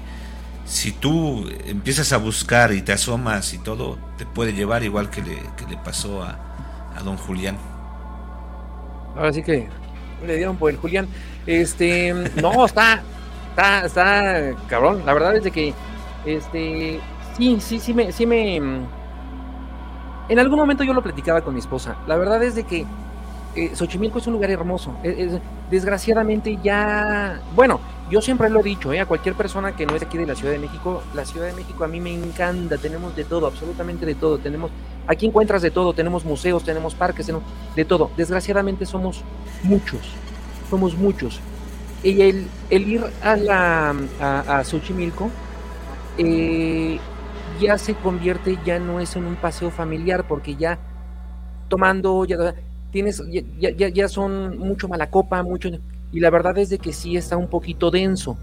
si tú empiezas a buscar y te asomas y todo, te puede llevar igual que le, que le pasó a, a don Julián. Ahora sí que le dieron por el Julián. Este, no, está, está, está cabrón. La verdad es de que, este, sí, sí, sí me, sí me. En algún momento yo lo platicaba con mi esposa. La verdad es de que eh, Xochimilco es un lugar hermoso. desgraciadamente ya, bueno, yo siempre lo he dicho, eh, a cualquier persona que no es aquí de la Ciudad de México, la Ciudad de México a mí me encanta. Tenemos de todo, absolutamente de todo. Tenemos, aquí encuentras de todo. Tenemos museos, tenemos parques, tenemos de todo. Desgraciadamente somos muchos, somos muchos. Y el, ir a, la, Xochimilco eh, ya se convierte, ya no es en un paseo familiar, porque ya tomando, ya tienes, ya, ya, ya son mucho mala copa, mucho, y la verdad es de que sí está un poquito denso,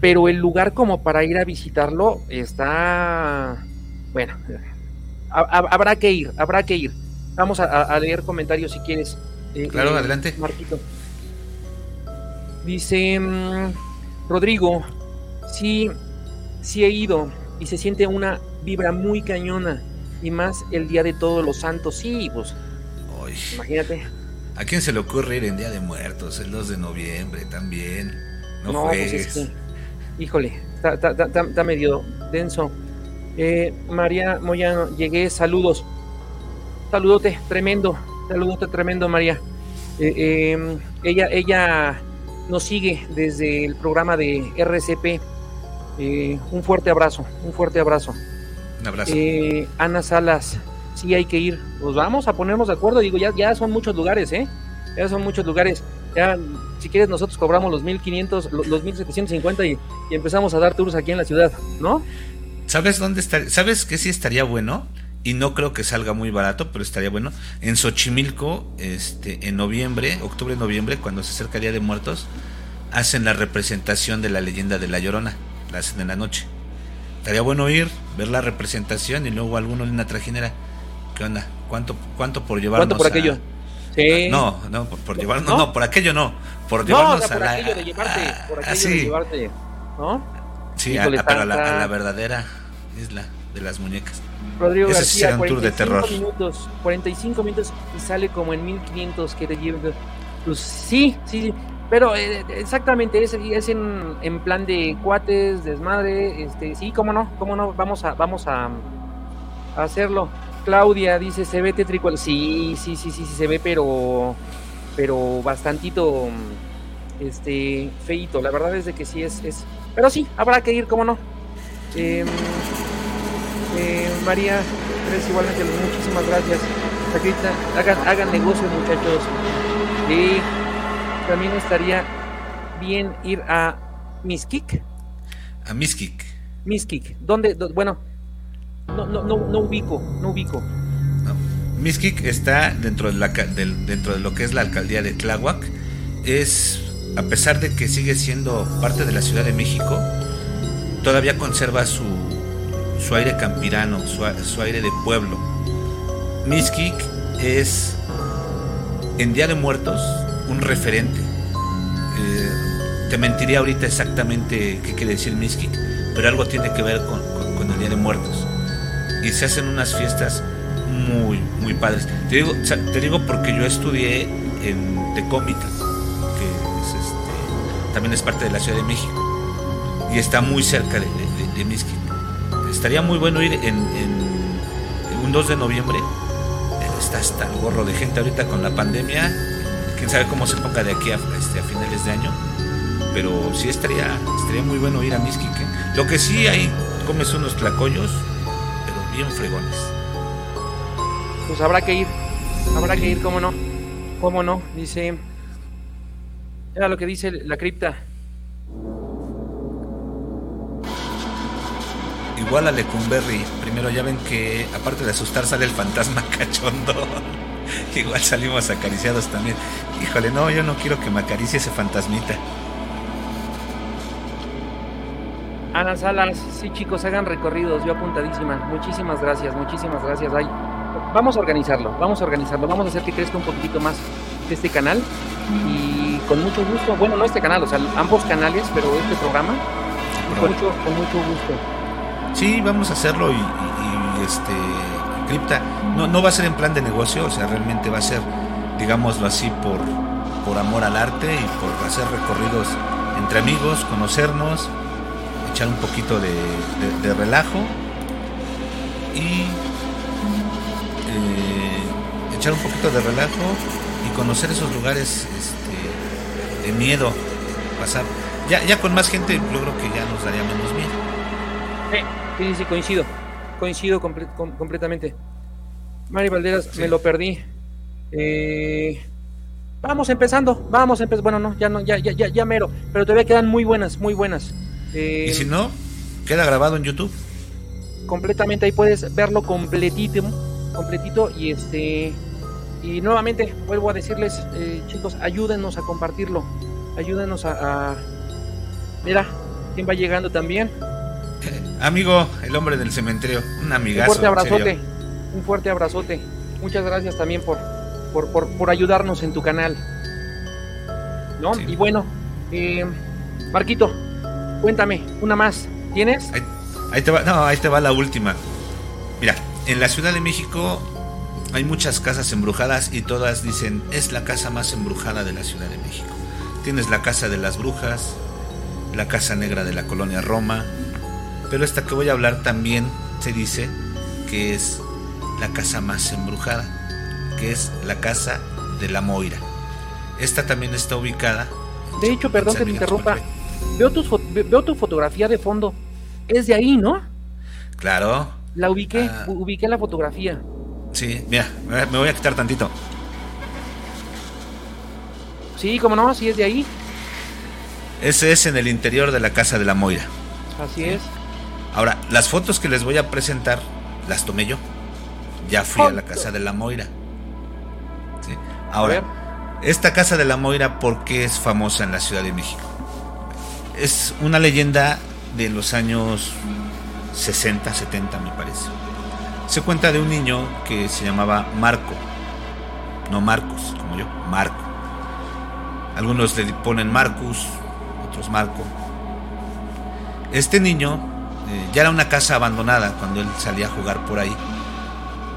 pero el lugar como para ir a visitarlo está, bueno, habrá que ir, habrá que ir. Vamos a, leer comentarios si quieres. Eh, claro, eh, adelante. Marquito. Dice mm, Rodrigo, sí, sí he ido y se siente una vibra muy cañona y más el día de todos los santos. Sí, pues. Imagínate. ¿A quién se le ocurre ir en Día de Muertos? El 2 de noviembre también. No, no pues híjole, está, medio denso. Eh, María Moyano, llegué, saludos. Saludote, tremendo. Saludote, tremendo, María. Eh, em, ella, ella nos sigue desde el programa de RCP. Eh, un fuerte abrazo, un fuerte abrazo. Un abrazo. Ana Salas, sí hay que ir. Pues vamos a ponernos de acuerdo. Digo, ya, ya son muchos lugares, ¿eh? Ya son muchos lugares. Ya, si quieres, nosotros cobramos los 1500, los 1750 y, y empezamos a dar tours aquí en la ciudad, ¿no? ¿Sabes dónde está? ¿Sabes que sí estaría bueno? y no creo que salga muy barato, pero estaría bueno. En Xochimilco, este, en noviembre, octubre, noviembre, cuando se acerca el Día de Muertos, hacen la representación de la leyenda de la Llorona, la hacen en la noche. Estaría bueno ir, ver la representación y luego alguno en una trajinera. ¿Qué onda? ¿Cuánto, cuánto por llevarnos ¿Cuánto por aquello? Sí. No, no, por, llevarnos, ¿No? por aquello no. Por llevarnos por aquello de llevarte, por aquello de llevarte, ¿no? Sí, a, pero a la verdadera isla de las muñecas. Rodrigo García, 45 minutos, 45 minutos y sale como en 1500 que te lleve. Pues sí, sí, pero eh, exactamente, es, es en, en, plan de cuates, desmadre, este, sí, cómo no, cómo no, vamos a, vamos a, hacerlo. Claudia dice, se ve tétrico, sí, sí, sí, sí, sí, se ve, pero, pero bastantito, este, feito, la verdad es de que sí es, es, pero sí, habrá que ir, cómo no. Eh, eh, María Tres, igualmente, muchísimas gracias. hagan, hagan negocio, muchachos. Y también estaría bien ir a Miskik. A Miskik. Miskik. ¿Dónde? Bueno, no, no, no, no ubico, no ubico. Mixquic está dentro de, la, dentro de lo que es la alcaldía de Tláhuac. Es, a pesar de que sigue siendo parte de la Ciudad de México, todavía conserva su, su aire campirano, su, aire de pueblo. Mixquic es, en Día de Muertos, un referente. Eh, te mentiría ahorita exactamente qué quiere decir Mixquic, pero algo tiene que ver con, el Día de Muertos. Y se hacen unas fiestas muy, muy padres. Te digo, te digo porque yo estudié en Tecómita, que este, también es parte de la Ciudad de México, y está muy cerca de, de, Estaría muy bueno ir en, un 2 de noviembre. Está hasta el gorro de gente ahorita con la pandemia. Quién sabe cómo se ponga de aquí a, este, a finales de año. Pero sí estaría, estaría muy bueno ir a Misquique. Lo que sí hay, comes unos tlacoyos, bien fregones pues habrá que ir, habrá que ir, cómo no, cómo no, dice, era lo que dice la cripta. Igual a Lecumberri, primero ya ven que aparte de asustar sale el fantasma cachondo. Igual salimos acariciados también. Híjole, no, yo no quiero que me acaricie ese fantasmita. Ana Salas, sí chicos, hagan recorridos, yo apuntadísima. Muchísimas gracias, muchísimas gracias. Ay, vamos a organizarlo, vamos a organizarlo, vamos a hacer que crezca un poquito más este canal y con mucho gusto, bueno, no este canal, o sea, ambos canales, pero este programa, con, mucho, con mucho gusto. Sí, vamos a hacerlo y, este, Cripta, no, no va a ser en plan de negocio, o sea, realmente va a ser, digámoslo así, por, por amor al arte y por hacer recorridos entre amigos, conocernos, echar un poquito de, de relajo y eh, echar un poquito de relajo y conocer esos lugares este, de miedo. Pasar. Ya, ya con más gente, yo creo que ya nos daría menos miedo. Sí, sí, coincido. Coincido completamente. Mari Valderas, me lo perdí. Eh, vamos empezando, vamos empezando. Bueno, no, ya no, ya, ya, ya, ya mero. Pero todavía quedan muy buenas, muy buenas. Y si no, queda grabado en YouTube. Completamente, ahí puedes verlo completito completito y este y nuevamente vuelvo a decirles eh, chicos ayúdenos a compartirlo ayúdenos a, mira quién va llegando también amigo el hombre del cementerio un amigazo un fuerte abrazote un fuerte abrazote. Muchas gracias también por por, por, ayudarnos en tu canal. No y bueno eh, Marquito cuéntame una más tienes ahí te va no ahí te va la última mira en la Ciudad de México hay muchas casas embrujadas y todas dicen es la casa más embrujada de la Ciudad de México. Tienes la casa de las brujas, la casa negra de la colonia Roma, pero esta que voy a hablar también se dice que es la casa más embrujada, que es la casa de la Moira. Esta también está ubicada. De hecho, perdón que te interrumpa. Veo tu, veo tu fotografía de fondo. Es de ahí, ¿no? Claro. La ubiqué, ah. ubiqué la fotografía. Sí, mira, me voy a quitar tantito. Sí, como no, sí es de ahí. Ese es en el interior de la casa de la Moira. Así es. Ahora, las fotos que les voy a presentar las tomé yo. Ya fui a la casa de la Moira. ¿Sí? Ahora, esta casa de la Moira, ¿por qué es famosa en la Ciudad de México? Es una leyenda de los años 60, 70 me parece. Se cuenta de un niño que se llamaba Marco, no Marcos como yo, Marco. Algunos le ponen Marcus, otros Marco. Este niño eh, ya era una casa abandonada cuando él salía a jugar por ahí.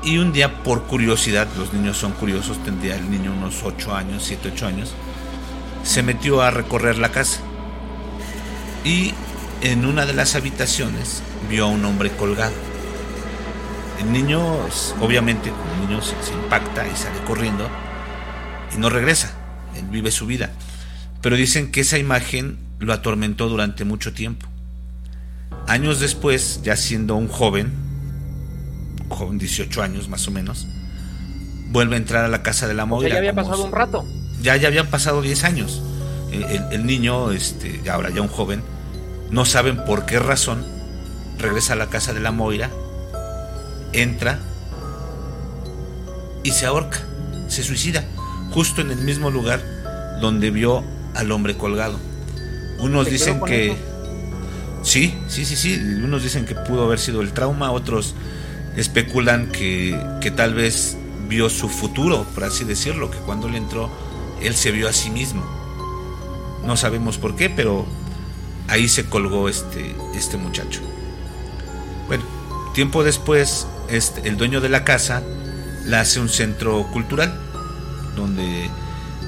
Y un día, por curiosidad, los niños son curiosos, tendría el niño unos 8 años, 7, 8 años, se metió a recorrer la casa. Y en una de las habitaciones vio a un hombre colgado. El niño, obviamente, el niño se, impacta y sale corriendo y no regresa. Él vive su vida. Pero dicen que esa imagen lo atormentó durante mucho tiempo. Años después, ya siendo un joven, joven 18 años más o menos, vuelve a entrar a la casa de la Moira. ya había pasado un rato. Ya, ya habían pasado 10 años. El, el, niño, este, ahora ya un joven, no saben por qué razón, regresa a la casa de la Moira, entra y se ahorca, se suicida, justo en el mismo lugar donde vio al hombre colgado. Unos dicen que... Sí, sí, sí, sí. Unos dicen que pudo haber sido el trauma, otros especulan que, que tal vez vio su futuro, por así decirlo, que cuando le entró, él se vio a sí mismo. No sabemos por qué, pero ahí se colgó este, este muchacho. Bueno, tiempo después, este, el dueño de la casa la hace un centro cultural, donde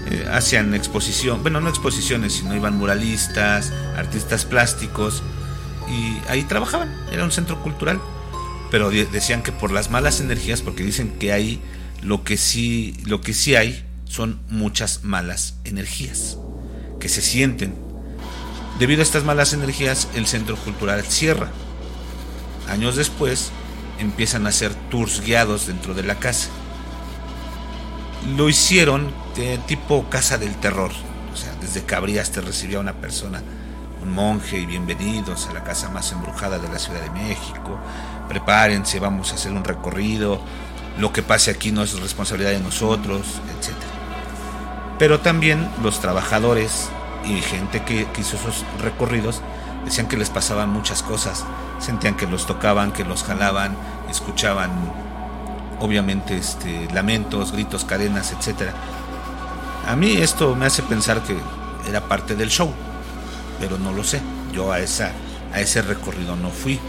eh, hacían exposición, bueno, no exposiciones, sino iban muralistas, artistas plásticos, y ahí trabajaban, era un centro cultural. Pero decían que por las malas energías, porque dicen que hay lo que sí, lo que sí hay son muchas malas energías que se sienten. Debido a estas malas energías, el centro cultural cierra. Años después, empiezan a hacer tours guiados dentro de la casa. Lo hicieron de tipo casa del terror. O sea, desde Cabrías te recibía una persona, un monje y bienvenidos a la casa más embrujada de la Ciudad de México. Prepárense, vamos a hacer un recorrido. Lo que pase aquí no es responsabilidad de nosotros, etc. Pero también los trabajadores y gente que, hizo esos recorridos decían que les pasaban muchas cosas. Sentían que los tocaban, que los jalaban, escuchaban obviamente este, lamentos, gritos, cadenas, etc. A mí esto me hace pensar que era parte del show, pero no lo sé. Yo a, esa, a ese recorrido no fui.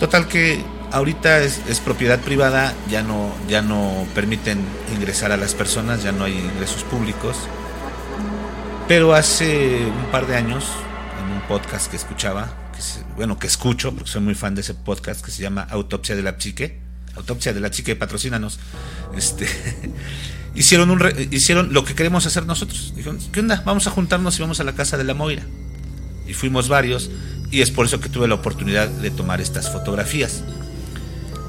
Total que ahorita es, es, propiedad privada, ya no, ya no permiten ingresar a las personas, ya no hay ingresos públicos. Pero hace un par de años, en un podcast que escuchaba, bueno, que escucho, porque soy muy fan de ese podcast que se llama Autopsia de la Psique, Autopsia de la Psique, patrocínanos, este, hicieron, un hicieron lo que queremos hacer nosotros. Dijeron, ¿qué onda? Vamos a juntarnos y vamos a la casa de la Moira. Y fuimos varios, y es por eso que tuve la oportunidad de tomar estas fotografías.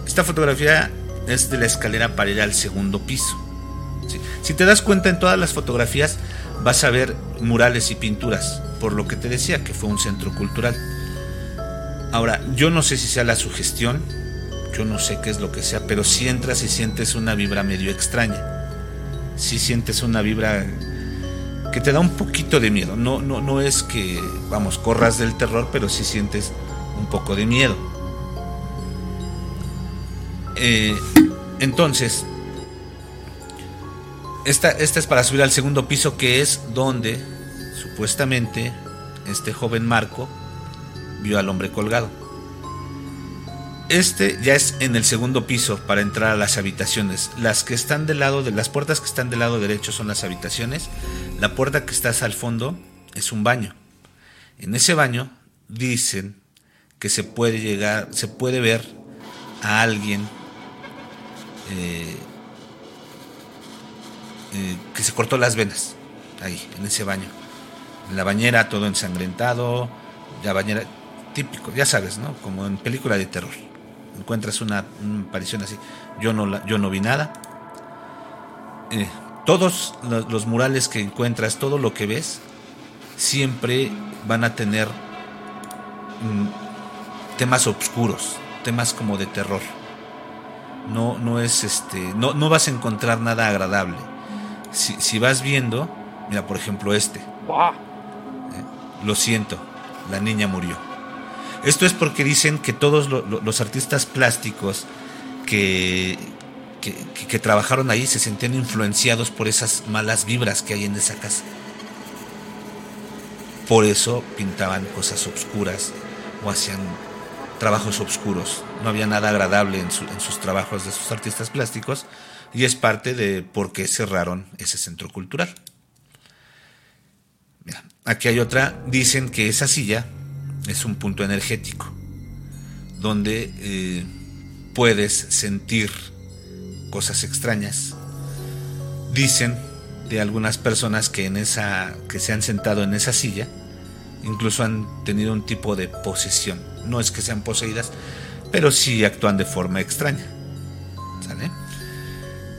Esta fotografía es de la escalera para ir al segundo piso. Si te das cuenta en todas las fotografías vas a ver murales y pinturas, por lo que te decía que fue un centro cultural. Ahora, yo no sé si sea la sugestión, yo no sé qué es lo que sea, pero si entras y sientes una vibra medio extraña. Si sientes una vibra que te da un poquito de miedo. No, no, no es que, vamos, corras del terror, pero sí sientes un poco de miedo. Eh, entonces, esta, esta es para subir al segundo piso, que es donde supuestamente este joven Marco vio al hombre colgado. Este ya es en el segundo piso para entrar a las habitaciones. Las que están del lado de las puertas que están del lado derecho son las habitaciones. La puerta que está al fondo es un baño. En ese baño dicen que se puede llegar, se puede ver a alguien eh, eh, que se cortó las venas ahí en ese baño. En la bañera todo ensangrentado, la bañera típico, ya sabes, ¿no? Como en película de terror. Encuentras una, aparición así. Yo no, la, yo no vi nada. Eh, todos los, murales que encuentras, todo lo que ves, siempre van a tener mm, temas oscuros, temas como de terror. No, no es este, no, no vas a encontrar nada agradable. Si, si vas viendo, mira, por ejemplo, este. Eh, lo siento, la niña murió. Esto es porque dicen que todos los artistas plásticos que, que, trabajaron ahí se sentían influenciados por esas malas vibras que hay en esa casa. Por eso pintaban cosas obscuras o hacían trabajos oscuros. No había nada agradable en, en, sus trabajos de sus artistas plásticos y es parte de por qué cerraron ese centro cultural. Aquí hay otra. Dicen que esa silla es un punto energético donde eh, puedes sentir cosas extrañas. Dicen de algunas personas que en esa que se han sentado en esa silla incluso han tenido un tipo de posesión. No es que sean poseídas, pero sí actúan de forma extraña.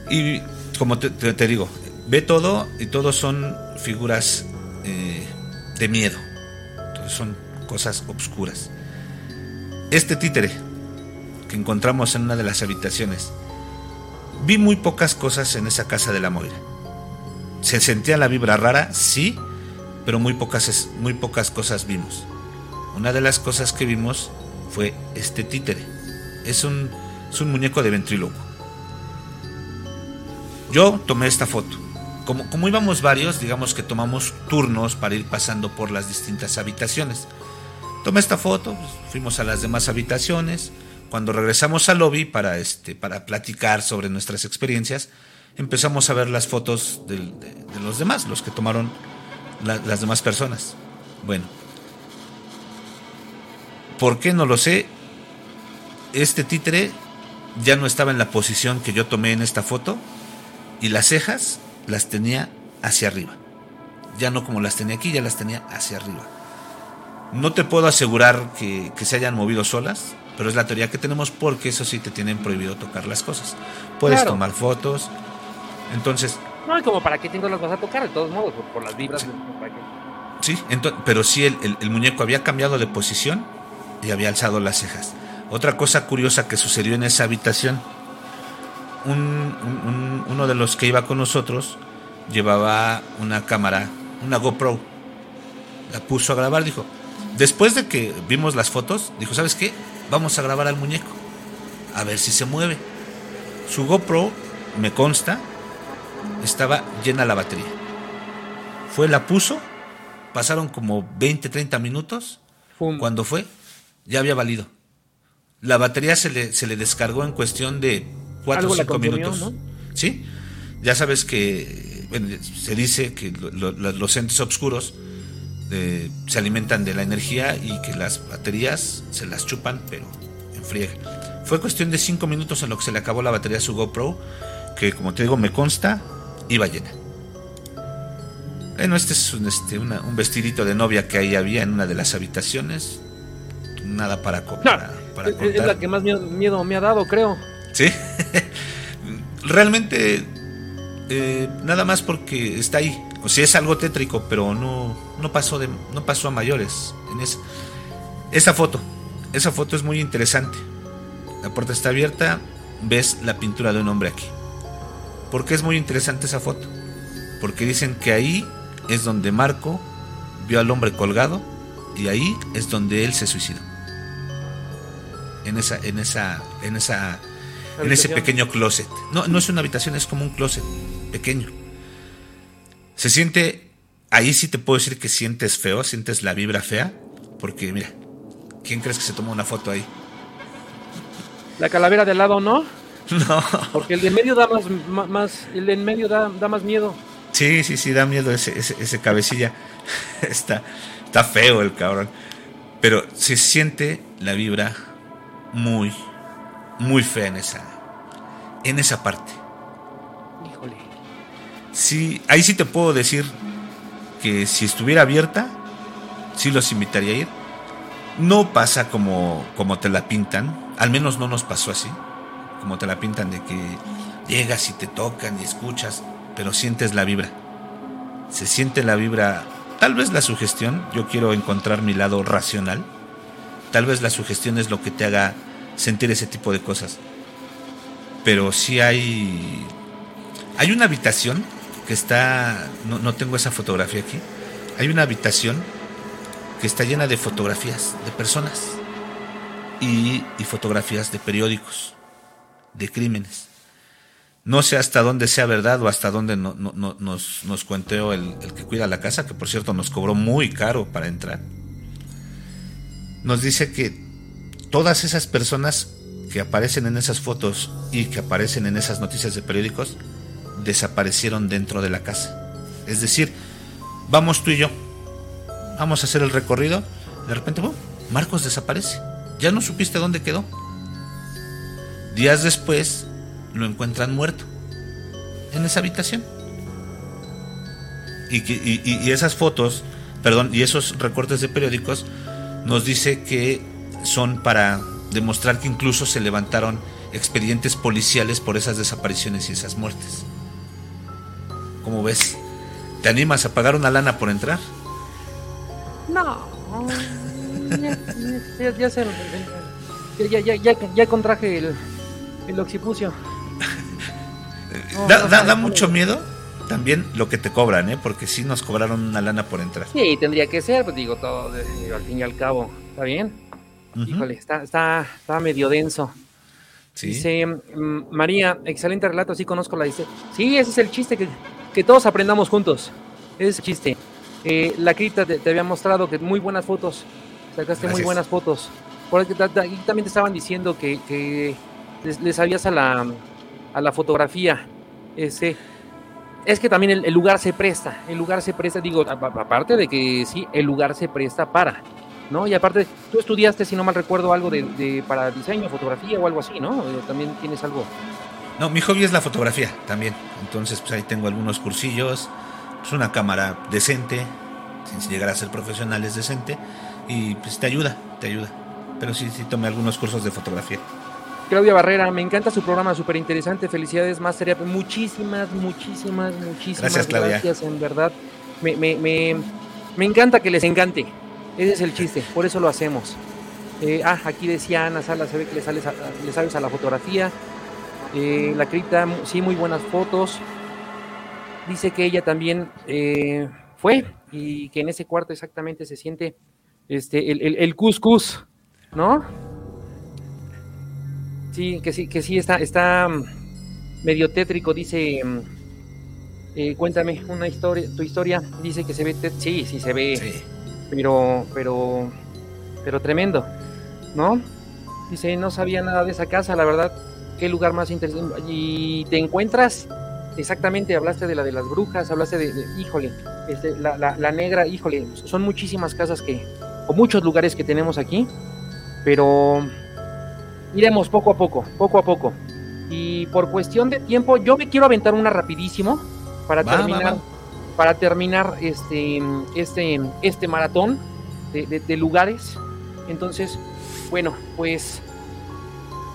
Y como te, digo, ve todo y todos son figuras eh, de miedo. Son cosas obscuras. Este títere que encontramos en una de las habitaciones Vi muy pocas cosas en esa casa de la Moira. Se sentía la vibra rara, sí, pero muy pocas, muy pocas cosas vimos. Una de las cosas que vimos fue este títere. Es un, es un muñeco de ventríloco. Yo tomé esta foto. Como, como íbamos varios, digamos que tomamos turnos para ir pasando por las distintas habitaciones. Tomé esta foto, pues, fuimos a las demás habitaciones. Cuando regresamos al lobby para, este, para platicar sobre nuestras experiencias, empezamos a ver las fotos de, los demás, los que tomaron las demás personas. Bueno, ¿por qué no lo sé? Este títere ya no estaba en la posición que yo tomé en esta foto y las cejas las tenía hacia arriba. Ya no como las tenía aquí, ya las tenía hacia arriba. No te puedo asegurar que, se hayan movido solas, pero es la teoría que tenemos porque eso sí te tienen prohibido tocar las cosas. Puedes tomar fotos. Entonces... No, y como para qué tengo las vas a tocar, de todos modos, por, las vibras. Sí, pero sí el, muñeco había cambiado de posición y había alzado las cejas. Otra cosa curiosa que sucedió en esa habitación, uno de los que iba con nosotros llevaba una cámara, una GoPro. La puso a grabar, dijo, después de que vimos las fotos, dijo, ¿sabes qué? Vamos a grabar al muñeco, a ver si se mueve. Su GoPro, me consta, estaba llena la batería. Fue, la puso, pasaron como 20, 30 minutos. Cuando fue, ya había valido. La batería se le, se le descargó en cuestión de 4 o 5 minutos. ¿Sí? Ya sabes que se dice que los entes oscuros eh, se alimentan de la energía y que las baterías se las chupan, pero en friega. Fue cuestión de 5 minutos en lo que se le acabó la batería a su GoPro, que como te digo, me consta, iba llena. Bueno, este es un, este, un vestidito de novia que ahí había en una de las habitaciones. Nada para, para, para Es la que más miedo, me ha dado, creo. Sí. Realmente, eh, nada más porque está ahí. O sea, es algo tétrico, pero no, no, pasó, de, no pasó a mayores. En esa, esa foto, esa foto es muy interesante. La puerta está abierta, ves la pintura de un hombre aquí. ¿Por qué es muy interesante esa foto? Porque dicen que ahí es donde Marco vio al hombre colgado y ahí es donde él se suicidó. En esa, en esa, en esa, en ese pequeño closet. No, no es una habitación, es como un closet pequeño. Se siente, ahí sí te puedo decir que sientes feo, sientes la vibra fea, porque mira, ¿quién crees que se tomó una foto ahí? La calavera del lado, ¿no? No. Porque el de en medio da más, más el de en medio da, da más miedo. Sí, sí, sí, da miedo ese, ese, cabecilla. está, está feo el cabrón. Pero se siente la vibra muy, muy fea en esa, en esa parte. Híjole. Sí, ahí sí te puedo decir que si estuviera abierta, sí los invitaría a ir. No pasa como, como te la pintan, al menos no nos pasó así, como te la pintan de que llegas y te tocan y escuchas pero sientes la vibra. Se siente la vibra, tal vez la sugestión, yo quiero encontrar mi lado racional, tal vez la sugestión es lo que te haga sentir ese tipo de cosas. Pero sí hay... Hay una habitación que está... No, tengo esa fotografía aquí. Hay una habitación que está llena de fotografías de personas y, y fotografías de periódicos, de crímenes. No sé hasta dónde sea verdad o hasta dónde nos, nos cuenteó el, que cuida la casa, que por cierto nos cobró muy caro para entrar. Nos dice que todas esas personas que aparecen en esas fotos y que aparecen en esas noticias de periódicos desaparecieron dentro de la casa. Es decir, vamos tú y yo, vamos a hacer el recorrido, de repente, Marcos desaparece. Ya no supiste dónde quedó. Días después, lo encuentran muerto en esa habitación. Y, esas fotos, perdón, y esos recortes de periódicos nos dice que son para demostrar que incluso se levantaron expedientes policiales por esas desapariciones y esas muertes. ¿Cómo ves? ¿Te animas a pagar una lana por entrar? No. ya, ya, ya, ya, contraje el, el occipucio. da, mucho miedo también lo que te cobran, ¿eh? Porque sí nos cobraron una lana por entrar. Sí, tendría que ser, pues digo, todo, al fin y al cabo. ¿Está bien? Híjole, está, está, está medio denso. Dice María, excelente relato, sí conozco la dice. Sí, ese es el chiste, que, que todos aprendamos juntos. Ese es el chiste. Eh, la Crita te, había mostrado que muy buenas fotos. Sacaste muy buenas fotos. Por aquí, también te estaban diciendo que, les, sabías a la, a la fotografía. Ese. Es que también el, lugar se presta. El lugar se presta, digo, aparte de que sí, el lugar se presta para. ¿No? Y aparte, tú estudiaste, si no mal recuerdo, algo de, para diseño, fotografía o algo así, ¿no? Eh, también tienes algo. No, mi hobby es la fotografía también. Entonces, pues ahí tengo algunos cursillos. Es una cámara decente, sin llegar a ser profesional, es decente. Y pues te ayuda, te ayuda. Pero sí, sí tomé algunos cursos de fotografía. Claudia Barrera, me encanta su programa, súper interesante. Felicidades, Master Muchísimas, muchísimas, muchísimas gracias, Claudia. gracias en verdad. Me, me, me, me encanta que les encante. Ese es el chiste, por eso lo hacemos. Eh, ah, aquí decía Ana Sala, se ve que le, sales a, le sabes a la fotografía. Eh, la Crita, sí, muy buenas fotos. Dice que ella también eh, fue y que en ese cuarto exactamente se siente este, el, el, el ¿no? Sí, que sí, que sí está, está mm, medio tétrico, dice. Mm, cuéntame una historia, tu historia. Dice que se ve, sí, sí se ve. Pero, pero, pero tremendo, ¿no? Dice, no sabía nada de esa casa, la verdad, qué lugar más interesante. Y te encuentras, exactamente, hablaste de la de las brujas, hablaste de, híjole, este, la, la, negra, híjole, son muchísimas casas que, o muchos lugares que tenemos aquí, pero iremos poco a poco, poco a poco. Y por cuestión de tiempo, yo me quiero aventar una rapidísimo para terminar para terminar este, este, este maratón de, lugares. Entonces, bueno, pues,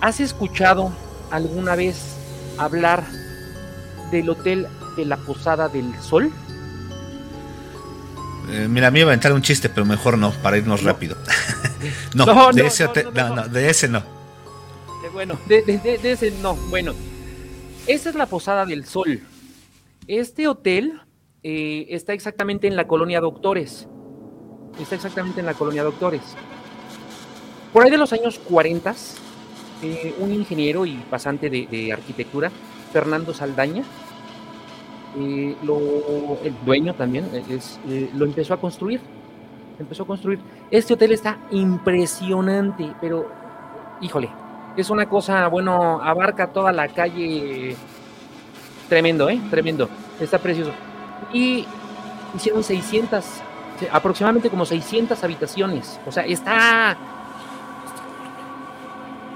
¿has escuchado alguna vez hablar del hotel de la Posada del Sol? Eh, mira, me iba a entrar un chiste, pero mejor no, para irnos rápido. no, de ese hotel, no, de ese no. bueno, de, de, ese no. Bueno, esa es la Posada del Sol. Este hotel eh, está exactamente en la colonia Doctores. Está exactamente en la colonia Doctores. Por ahí de los años 40, eh, un ingeniero y pasante de, arquitectura, Fernando Saldaña, eh, el dueño también, lo empezó a construir. Empezó a construir. Este hotel está impresionante, pero híjole, es una cosa, bueno, abarca toda la calle. Tremendo, ¿eh? Tremendo. Está precioso y hicieron 600, aproximadamente como 600 habitaciones. O sea, está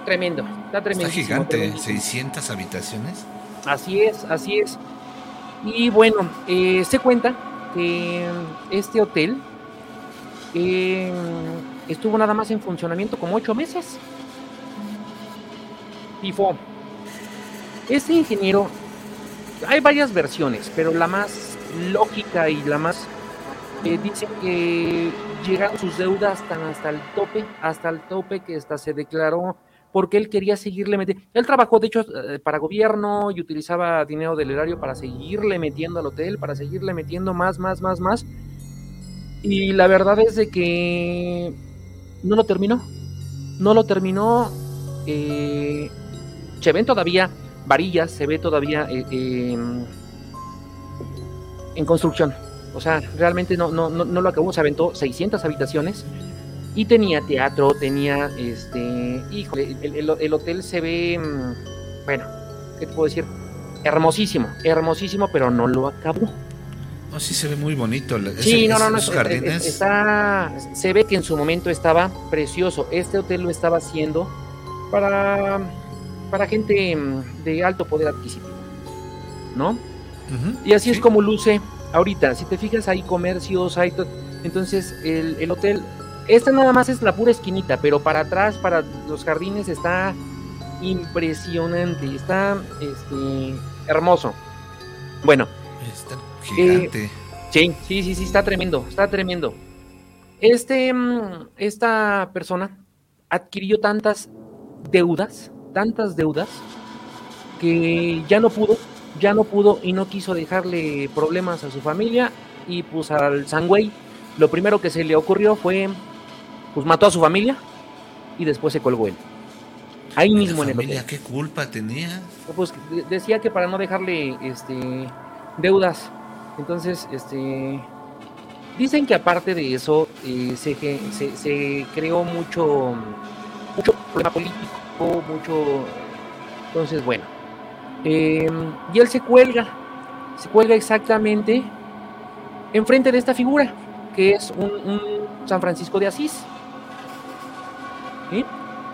tremendo, está tremendo. Está gigante, 600 habitaciones. Así es, así es. Y bueno, eh, se cuenta que este hotel eh, estuvo nada más en funcionamiento como ocho meses. Fue. Este ingeniero, hay varias versiones, pero la más lógica y la más eh, dice que llegaron sus deudas hasta el tope, hasta el tope que hasta se declaró porque él quería seguirle metiendo. Él trabajó, de hecho, eh, para gobierno y utilizaba dinero del erario para seguirle metiendo al hotel, para seguirle metiendo más, más, más, más. Y la verdad es de que no lo terminó. No lo terminó. Eh, se ven todavía varillas, se ve todavía eh, en construcción. O sea, realmente no, no, no, lo acabó, se aventó 600 habitaciones y tenía teatro, tenía, este, híjole, el, hotel se ve, mm, bueno, ¿qué te puedo decir? Hermosísimo, hermosísimo, pero no lo acabó. No, sí se ve muy bonito. sí, no, no, no, está, se ve que en su momento estaba precioso. Este hotel lo estaba haciendo para, para gente mm, de alto poder adquisitivo, ¿no? Y así es como luce ahorita. Si te fijas, hay comercios, hay entonces el, hotel, esta nada más es la pura esquinita, pero para atrás, para los jardines, está impresionante, está este, hermoso. Bueno. Está gigante. Eh, sí, sí, sí, sí, está tremendo, está tremendo. Este, mm, esta persona adquirió tantas deudas, tantas deudas, que ya no pudo ya no pudo y no quiso dejarle problemas a su familia y pues al Sangüey lo primero que se le ocurrió fue pues mató a su familia y después se colgó él. Ahí mismo en el hotel. ¿Qué culpa tenía? Pues decía que para no dejarle este deudas. Entonces, este dicen que aparte de eso eh, se, se, creó mucho mucho problema político, mucho entonces bueno. Em, y él se cuelga, se cuelga exactamente enfrente de esta figura, que es un, San Francisco de Asís.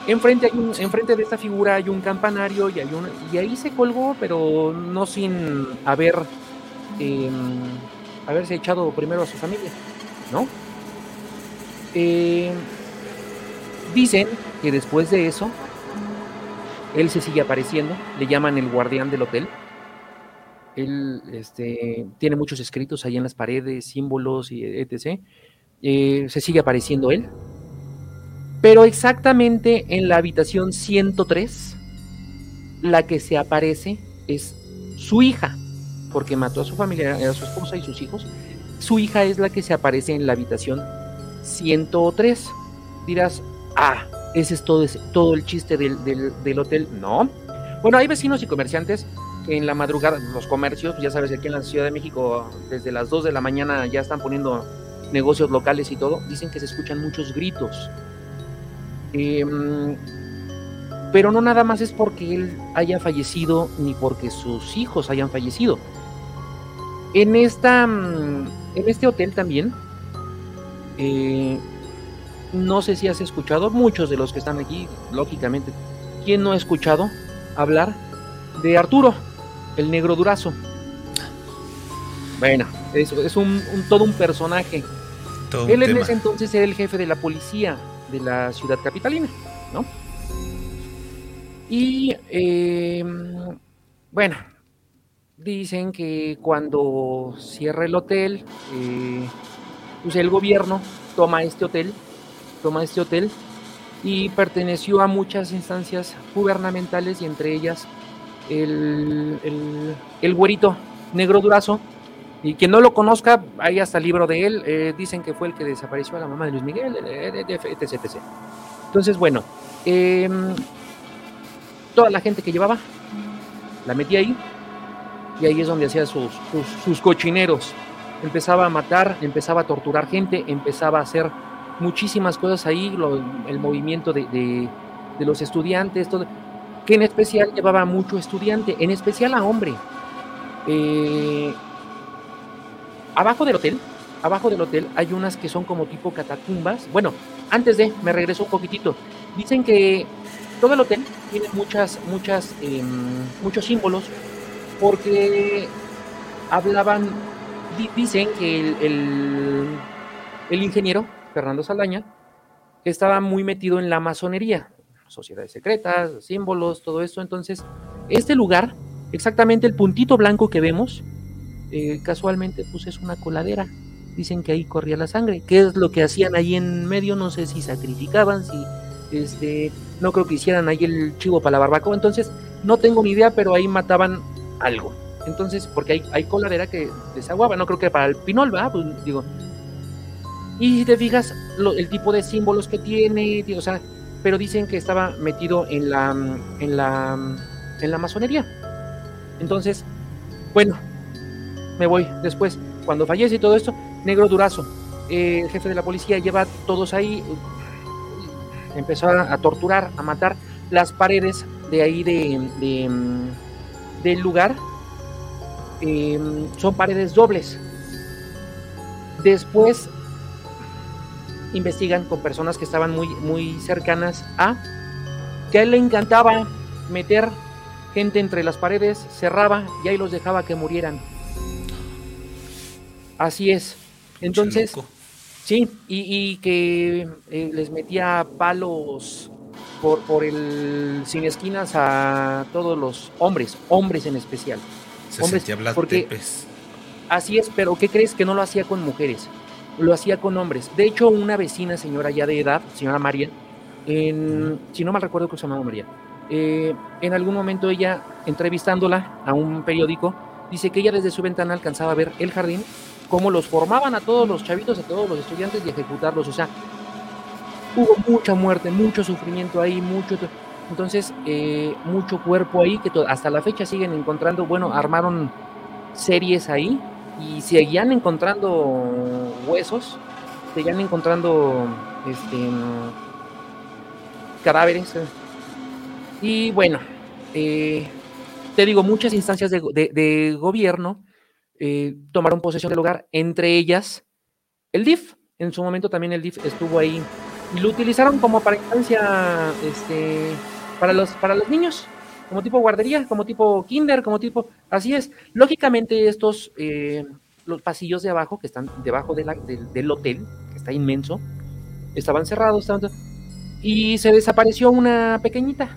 Enfrente, enfrente de esta figura hay un campanario y, hay un, y ahí se colgó, pero no sin haber eh, haberse echado primero a su familia, ¿no? Eh, dicen que después de eso, él se sigue apareciendo, le llaman el guardián del hotel. Él este, tiene muchos escritos ahí en las paredes, símbolos y etc. Eh, se sigue apareciendo él. Pero exactamente en la habitación 103, la que se aparece es su hija, porque mató a su familia, a su esposa y sus hijos. Su hija es la que se aparece en la habitación 103. Dirás, ah, ese es todo, el chiste del, hotel. No. Bueno, hay vecinos y comerciantes en la madrugada, los comercios, ya sabes, aquí en la Ciudad de México, desde las 2 de la mañana ya están poniendo negocios locales y todo, dicen que se escuchan muchos gritos Em, pero no nada más es porque él haya fallecido ni porque sus hijos hayan fallecido. En esta, mm, en este hotel también, eh, no sé si has escuchado, muchos de los que están aquí, lógicamente, ¿quién no ha escuchado hablar de Arturo, el negro durazo? Bueno, es, es un, todo un personaje. Él en ese entonces era el jefe de la policía de la ciudad capitalina, ¿no? Y eh, bueno, dicen que cuando cierra el hotel, eh, pues el gobierno toma este hotel, toma este hotel y perteneció a muchas instancias gubernamentales y entre ellas el, el, el güerito negro durazo, y quien no lo conozca, hay hasta el libro de él. Eh, dicen que fue el que desapareció a la mamá de Luis Miguel, etc. etc. Entonces, bueno, em, toda la gente que llevaba la metía ahí y ahí es donde hacía sus, sus, cochineros. Empezaba a matar, empezaba a torturar gente, empezaba a hacer muchísimas cosas ahí, el movimiento de, de, los estudiantes, todo, que en especial llevaba mucho estudiante, en especial a hombre. Eh, abajo del hotel, abajo del hotel hay unas que son como tipo catacumbas. Bueno, antes de, me regreso un poquitito. Dicen que todo el hotel tiene muchas, muchas, em, muchos símbolos porque hablaban, dicen que el, el, ingeniero, Fernando Saldaña, estaba muy metido en la masonería, sociedades secretas, símbolos, todo esto. Entonces, este lugar, exactamente el puntito blanco que vemos, eh, casualmente pues es una coladera. Dicen que ahí corría la sangre. ¿Qué es lo que hacían ahí en medio? No sé si sacrificaban, si este, no creo que hicieran ahí el chivo para la barbacoa. Entonces, no tengo ni idea, pero ahí mataban algo. Entonces, porque hay, hay coladera que desaguaba, no creo que para el pinol, va, pues digo. Y si te fijas, el tipo de símbolos que tiene, o sea, pero dicen que estaba metido en la, en la, en la masonería. Entonces, bueno, me voy después. Cuando fallece y todo esto, Negro Durazo, el jefe de la policía, lleva a todos ahí, empezó a, torturar, a matar las paredes de ahí de, mm, del lugar. Em, son paredes dobles. Después investigan con personas que estaban muy, muy cercanas a que a él le encantaba meter gente entre las paredes, cerraba y ahí los dejaba que murieran. Así es. Entonces, sí, y, que eh, les metía palos por, por el sin esquinas a todos los hombres, hombres en especial. hombres, porque así es, pero ¿qué crees que no lo hacía con mujeres? Lo hacía con hombres. De hecho, una vecina, señora ya de edad, señora María, En, si no mal recuerdo que se llamaba María. Eh, en algún momento ella, entrevistándola a un periódico, dice que ella desde su ventana alcanzaba a ver el jardín, cómo los formaban a todos los chavitos, a todos los estudiantes y ejecutarlos. O sea, hubo mucha muerte, mucho sufrimiento ahí, mucho... Entonces, eh, mucho cuerpo ahí que hasta la fecha siguen encontrando, bueno, armaron series ahí y seguían encontrando huesos, seguían encontrando este, cadáveres. Y bueno, eh, te digo, muchas instancias de, gobierno eh, tomaron posesión del lugar, entre ellas el DIF. En su momento también el DIF estuvo ahí y lo utilizaron como para instancia este, para, los, para los niños, como tipo guardería, como tipo kinder, como tipo... Así es. Lógicamente estos, eh, los pasillos de abajo, que están debajo de del hotel, que está inmenso, estaban cerrados, y se desapareció una pequeñita.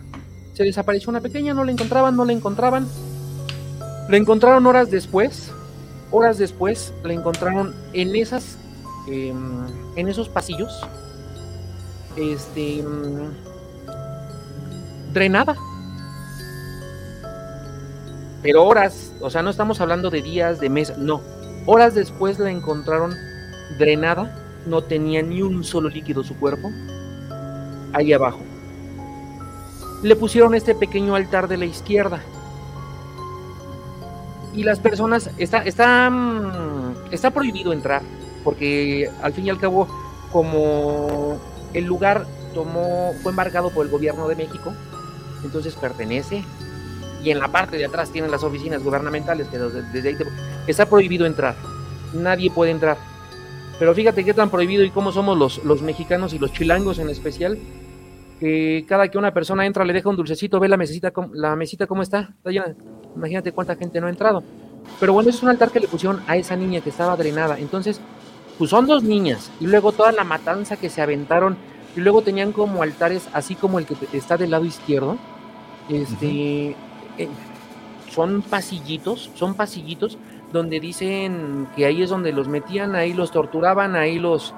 Se desapareció una pequeña, no la encontraban, no la encontraban. La encontraron horas después. Horas después la encontraron en esas, em, en esos pasillos, este, drenada. Pero horas, o sea, no estamos hablando de días, de meses, no. Horas después la encontraron drenada, no tenía ni un solo líquido su cuerpo, ahí abajo. Le pusieron este pequeño altar de la izquierda. Y las personas, está, está, mm, está prohibido entrar, porque al fin y al cabo, como el lugar tomó, fue embargado por el gobierno de México, entonces pertenece. Y en la parte de atrás tienen las oficinas gubernamentales, que desde ahí está prohibido entrar. Nadie puede entrar. Pero fíjate qué tan prohibido y cómo somos los, los mexicanos y los chilangos en especial, que cada que una persona entra le deja un dulcecito, ve la mesita, la mesita cómo está, está llena. Imagínate cuánta gente no ha entrado. Pero bueno, es un altar que le pusieron a esa niña que estaba drenada. Entonces, pues son dos niñas y luego toda la matanza que se aventaron y luego tenían como altares así como el que está del lado izquierdo este, eh, son pasillitos, son pasillitos donde dicen que ahí es donde los metían, ahí los torturaban, ahí los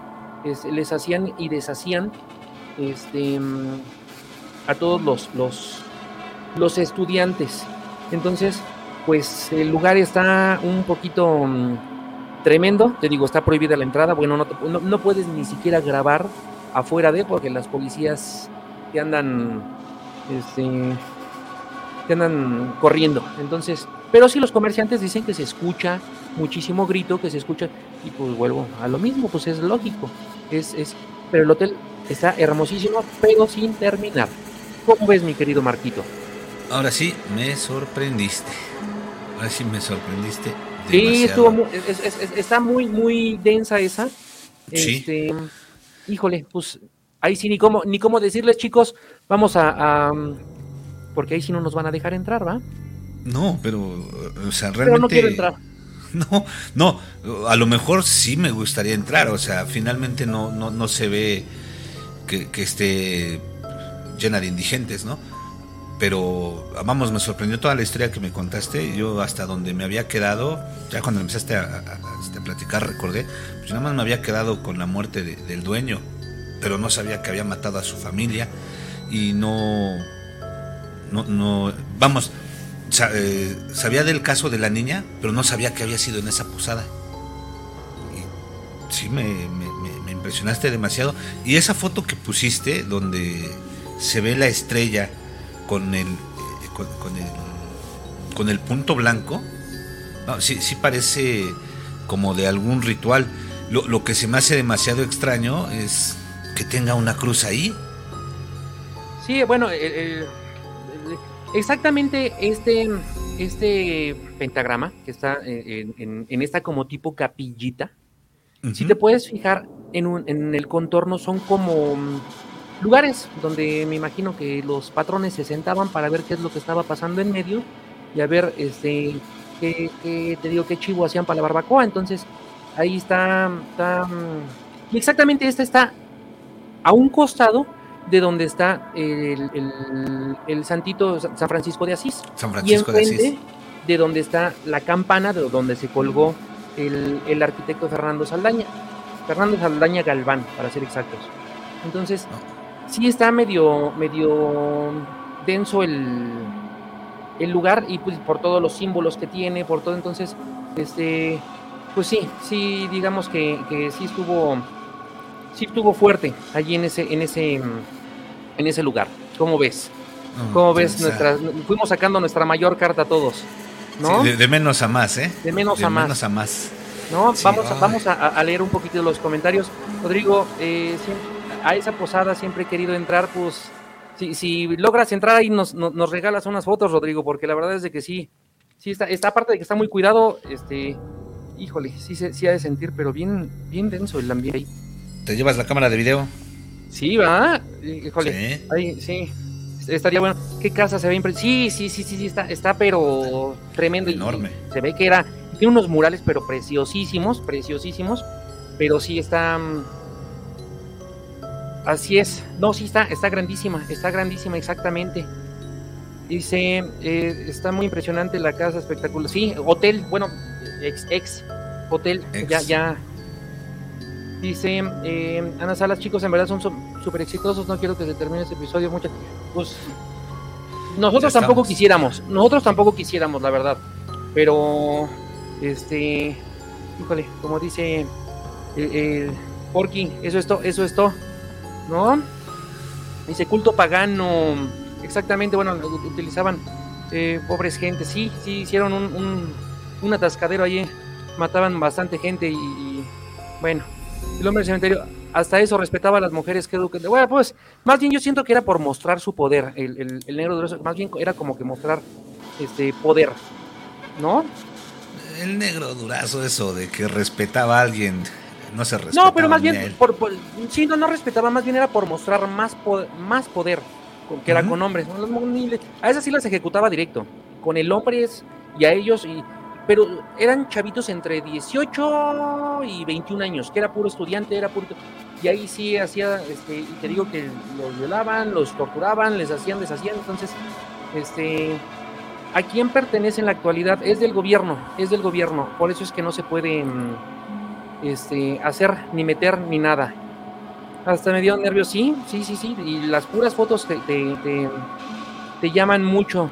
les hacían y deshacían este, a todos los, los, los estudiantes. Entonces, pues el lugar está un poquito mm, tremendo, te digo, está prohibida la entrada, bueno, no, no, no, puedes ni siquiera grabar afuera de, porque las policías te andan, este, que andan corriendo. Entonces, pero si los comerciantes dicen que se escucha muchísimo grito, que se escucha, y pues vuelvo a lo mismo, pues es lógico. Es, es, pero el hotel está hermosísimo, pero sin terminar. ¿Cómo ves, mi querido Marquito? Ahora sí, me sorprendiste. Ahora sí me sorprendiste. Sí, estuvo está muy, muy densa esa. Sí. Este, híjole, pues ahí sí ni cómo, ni cómo decirles, chicos, vamos a porque ahí sí no nos van a dejar entrar, ¿va? No, pero, o sea, realmente... Pero no quiero entrar. No, no, a lo mejor sí me gustaría entrar, o sea, finalmente no, no, no se ve que, esté llena de indigentes, ¿no? Pero, vamos, me sorprendió toda la historia que me contaste. Yo hasta donde me había quedado, ya cuando empezaste a, este, platicar, recordé, pues nada más me había quedado con la muerte del dueño, pero no sabía que había matado a su familia y no, no, no, vamos, eh, sabía del caso de la niña, pero no sabía que había sido en esa posada. Y sí, me, impresionaste demasiado. Y esa foto que pusiste, donde se ve la estrella con el, eh, con, el, con el punto blanco, sí, sí parece como de algún ritual. Lo, lo, que se me hace demasiado extraño es que tenga una cruz ahí. Sí, bueno, el, Exactamente este, este pentagrama que está en, esta como tipo capillita, si te puedes fijar en, en el contorno, son como mm, lugares donde me imagino que los patrones se sentaban para ver qué es lo que estaba pasando en medio y a ver este qué, te digo qué chivo hacían para la barbacoa. Entonces, ahí está, está mm, exactamente esta está a un costado de donde está el, el, santito San Francisco de Asís. San Francisco de Asís. De donde está la campana, de donde se colgó el, arquitecto Fernando Saldaña. Fernando Saldaña Galván, para ser exactos. Entonces, sí está medio, medio denso el, el lugar y pues por todos los símbolos que tiene, por todo, entonces, este, pues sí, sí, digamos que, que sí estuvo, sí estuvo fuerte allí en ese, en ese, en ese lugar. ¿Cómo ves? ¿Cómo ves? Nuestra, fuimos sacando nuestra mayor carta todos. ¿no? de, menos a más, ¿eh? De menos a más. a más. ¿No? vamos, a, vamos a, leer un poquito los comentarios. Rodrigo, eh, a esa posada siempre he querido entrar, pues si, si logras entrar ahí nos, nos, regalas unas fotos, Rodrigo, porque la verdad es de que sí, sí está, está aparte de que está muy cuidado, este, híjole, sí, sí ha de sentir, pero bien, bien denso el ambiente ahí. ¿Te llevas la cámara de video? Sí, va, híjole, sí. Ahí, sí, estaría bueno. ¿Qué casa se ve? Sí, sí, sí, sí, sí, está, está pero tremendo. Enorme. se ve que era, tiene unos murales, pero preciosísimos, preciosísimos, pero sí está... Mm, así es. No, sí está, está grandísima, está grandísima, exactamente. Dice, eh, está muy impresionante la casa, espectacular. Sí, hotel, bueno, ex, ex hotel, ya, ya, Dice eh, Ana Salas, chicos, en verdad son súper exitosos. No quiero que se termine este episodio. Muchas, pues nosotros tampoco quisiéramos. Nosotros tampoco quisiéramos, la verdad. Pero, este, híjole, como dice el, Porky, eso es todo, eso es todo, ¿no? Dice culto pagano. Exactamente, bueno, utilizaban eh, pobres gente. Sí, sí, hicieron un, un, atascadero allí. Mataban bastante gente y bueno, el hombre del cementerio, hasta eso respetaba a las mujeres que educan. Bueno, pues, más bien yo siento que era por mostrar su poder. El, negro durazo, más bien era como que mostrar este poder, ¿no? El negro durazo, eso de que respetaba a alguien, no se respetaba. No, pero más bien, por, sí, no, no respetaba, más bien era por mostrar más, poder, más poder que era con hombres. A esas sí las ejecutaba directo. Con el hombre y a ellos, y pero eran chavitos entre 18 y 21 años, que era puro estudiante, era puro... Y ahí sí hacía, este, y te digo que los violaban, los torturaban, les hacían, deshacían, entonces, este, ¿a quién pertenece en la actualidad? Es del gobierno, es del gobierno, por eso es que no se puede mm, este, hacer ni meter ni nada. Hasta me dio nervios, sí, sí, sí, sí, y las puras fotos te, te, te llaman mucho.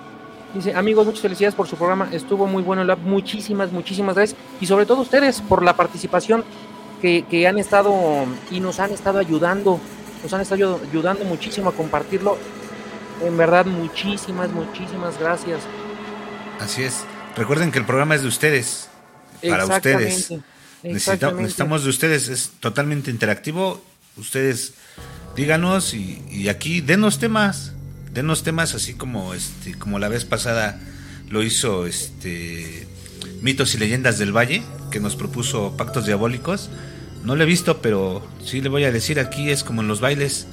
Dice, amigos, muchas felicidades por su programa. Estuvo muy bueno el Muchísimas, muchísimas gracias. Y sobre todo ustedes por la participación que, han estado y nos han estado ayudando. Nos han estado ayudando muchísimo a compartirlo. En verdad, muchísimas, muchísimas gracias. Así es. Recuerden que el programa es de ustedes. Para ustedes. necesitamos de ustedes. Es totalmente interactivo. Ustedes díganos y, y aquí denos temas denos temas así como este como la vez pasada lo hizo este mitos y leyendas del valle que nos propuso pactos diabólicos. No lo he visto pero sí le voy a decir aquí es como en los bailes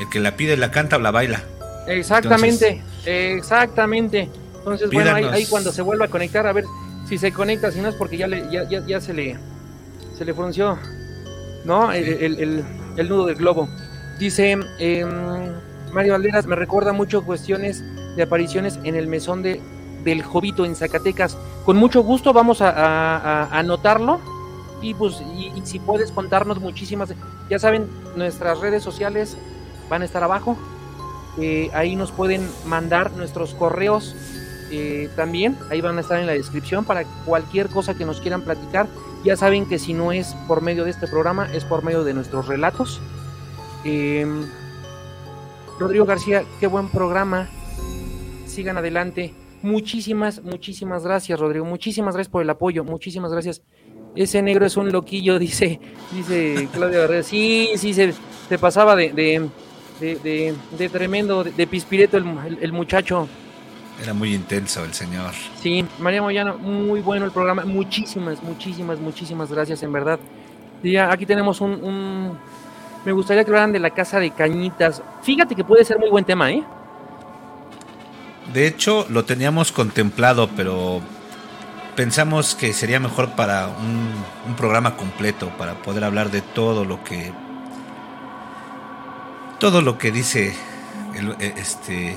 el que la pide la canta o la baila. Exactamente exactamente. Entonces bueno ahí, cuando se vuelva a conectar a ver si se conecta si no es porque ya le ya, ya, se le se le frunció no el, el, nudo del globo. Dice eh, Mario Valderas me recuerda mucho cuestiones de apariciones en el mesón de, del Jovito en Zacatecas. Con mucho gusto vamos a, anotarlo y pues y, si puedes contarnos muchísimas, ya saben, nuestras redes sociales van a estar abajo. Eh, ahí nos pueden mandar nuestros correos eh, también, ahí van a estar en la descripción para cualquier cosa que nos quieran platicar. Ya saben que si no es por medio de este programa, es por medio de nuestros relatos. Eh, Rodrigo García, qué buen programa. Sigan adelante. Muchísimas, muchísimas gracias, Rodrigo. Muchísimas gracias por el apoyo. Muchísimas gracias. Ese negro es un loquillo, dice, dice Claudia Barrera. Sí, sí, se, se pasaba de, de, de, tremendo, de, pispireto el, muchacho. Era muy intenso el señor. Sí, María Moyano, muy bueno el programa. Muchísimas, muchísimas, muchísimas gracias, en verdad. Ya, aquí tenemos un me gustaría que hablaran de la casa de cañitas. Fíjate que puede ser muy buen tema, ¿eh? De hecho, lo teníamos contemplado, pero pensamos que sería mejor para un, programa completo, para poder hablar de todo lo que. Todo lo que dice el, e, este.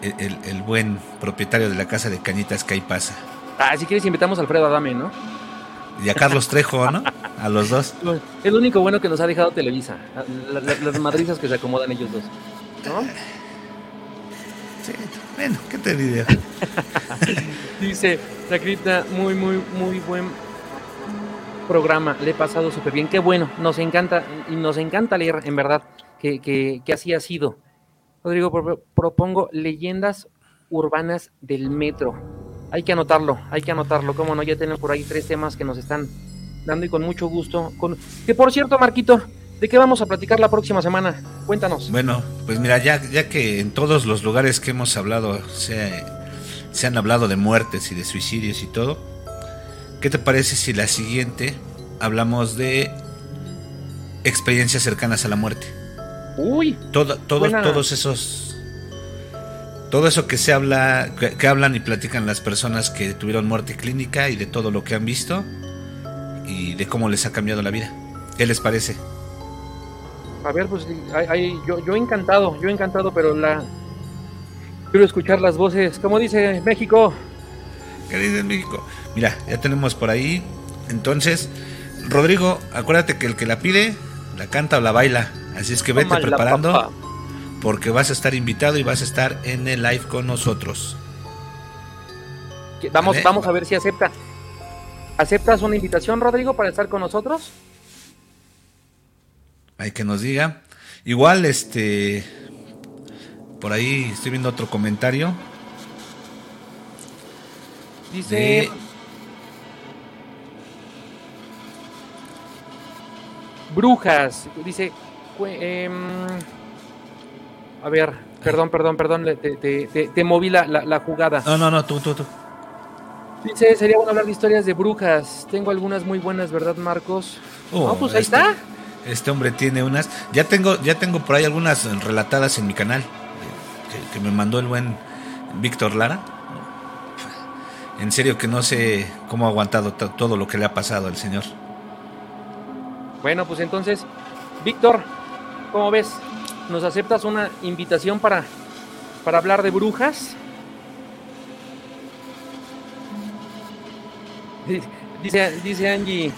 El, el, buen propietario de la casa de cañitas que ahí pasa. Ah, si quieres invitamos a Alfredo Adame, ¿no? Y a Carlos Trejo, ¿no? A los dos. Es lo único bueno que nos ha dejado Televisa. las madrizas que se acomodan ellos dos. ¿No? Sí, bueno, ¿qué te diría? Dice Sacrita, muy, muy, muy buen programa. Le he pasado súper bien. Qué bueno, nos encanta y nos encanta leer, en verdad, que, que, que así ha sido. Rodrigo, propongo leyendas urbanas del metro. Hay que anotarlo, hay que anotarlo. Cómo no, ya tenemos por ahí tres temas que nos están dando y con mucho gusto. Con... Que por cierto, Marquito, ¿de qué vamos a platicar la próxima semana? Cuéntanos. Bueno, pues mira, ya, ya que en todos los lugares que hemos hablado se, se han hablado de muertes y de suicidios y todo, ¿qué te parece si la siguiente hablamos de experiencias cercanas a la muerte? Uy. Todo, todos esos. Todo eso que se habla, que, hablan y platican las personas que tuvieron muerte clínica y de todo lo que han visto y de cómo les ha cambiado la vida. ¿Qué les parece? A ver, pues yo, yo encantado, yo encantado, pero la quiero escuchar las voces. ¿Cómo dice México? ¿Qué dice México? Mira, ya tenemos por ahí. Entonces, Rodrigo, acuérdate que el que la pide, la canta o la baila. Así es que vete preparando porque vas a estar invitado y vas a estar en el live con nosotros. Vamos, vamos a ver si acepta. ¿Aceptas una invitación, Rodrigo, para estar con nosotros? Hay que nos diga. Igual, este, por ahí estoy viendo otro comentario. Dice. Brujas. Dice, Em, a ver, perdón, perdón, perdón, te, moví la, jugada. No, no, no, tú, tú, tú. Dice, sería bueno hablar de historias de brujas. Tengo algunas muy buenas, ¿verdad, Marcos? Oh, pues ahí este, está. Este hombre tiene unas. Ya tengo, ya tengo por ahí algunas relatadas en mi canal que, que me mandó el buen Víctor Lara. En serio que no sé cómo ha aguantado todo lo que le ha pasado al señor. Bueno, pues entonces, Víctor, ¿Cómo ves? ¿Nos aceptas una invitación para, para hablar de brujas? Dice, dice Angie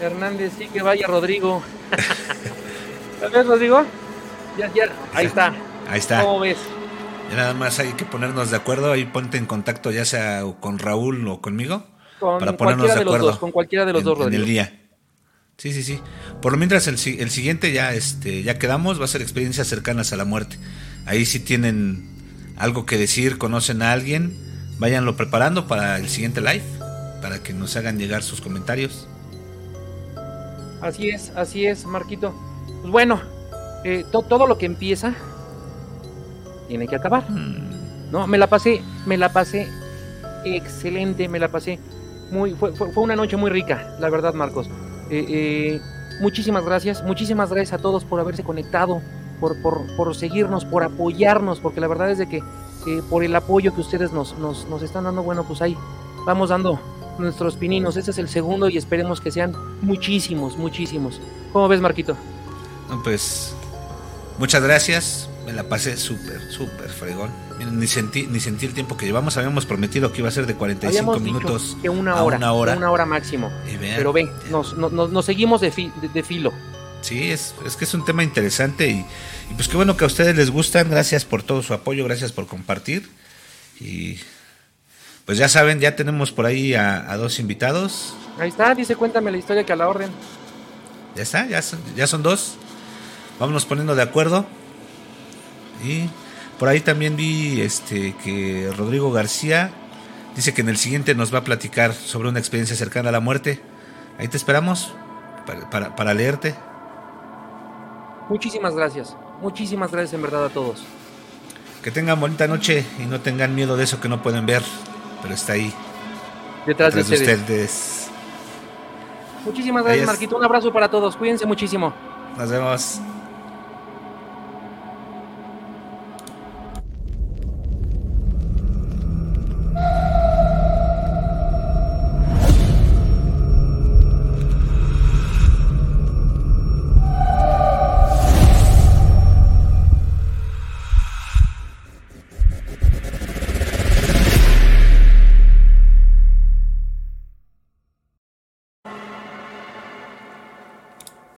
Hernández, sí que vaya Rodrigo. ¿A ver, Rodrigo? Ya, ya, ahí está. Ahí está. ¿Cómo ves? Ya nada más hay que ponernos de acuerdo, ahí ponte en contacto ya sea con Raúl o conmigo. para ponernos de, acuerdo. con cualquiera de los dos, Rodrigo. En el día. Sí, sí, sí. Por lo mientras el, el, siguiente ya, este, ya quedamos, va a ser experiencias cercanas a la muerte. Ahí si tienen algo que decir, conocen a alguien, váyanlo preparando para el siguiente live, para que nos hagan llegar sus comentarios. Así es, así es, Marquito. Pues bueno, eh, todo lo que empieza tiene que acabar. Hmm. No, me la pasé, me la pasé excelente, me la pasé muy, fue, fue una noche muy rica, la verdad, Marcos. Eh, eh, muchísimas gracias, muchísimas gracias a todos por haberse conectado, por, por, seguirnos, por apoyarnos, porque la verdad es de que eh, por el apoyo que ustedes nos, nos, nos están dando, bueno, pues ahí vamos dando nuestros pininos. Este es el segundo y esperemos que sean muchísimos, muchísimos. ¿Cómo ves, Marquito? pues muchas gracias. Me la pasé súper, súper fregón. Ni sentí, ni sentí el tiempo que llevamos. Habíamos prometido que iba a ser de 45 minutos que una hora, una hora. Una hora máximo. Pero ven, nos, nos, seguimos de, de, filo. Sí, es, es, que es un tema interesante y, pues qué bueno que a ustedes les gustan. Gracias por todo su apoyo, gracias por compartir. Y pues ya saben, ya tenemos por ahí a, dos invitados. Ahí está, dice cuéntame la historia que a la orden. Ya está, ya son, ya son dos. Vámonos poniendo de acuerdo. Y por ahí también vi este que Rodrigo García dice que en el siguiente nos va a platicar sobre una experiencia cercana a la muerte. Ahí te esperamos para, para, leerte. Muchísimas gracias. Muchísimas gracias en verdad a todos. Que tengan bonita noche y no tengan miedo de eso que no pueden ver, pero está ahí. Detrás, de, ustedes. Muchísimas gracias, Marquito. Un abrazo para todos. Cuídense muchísimo. Nos vemos. you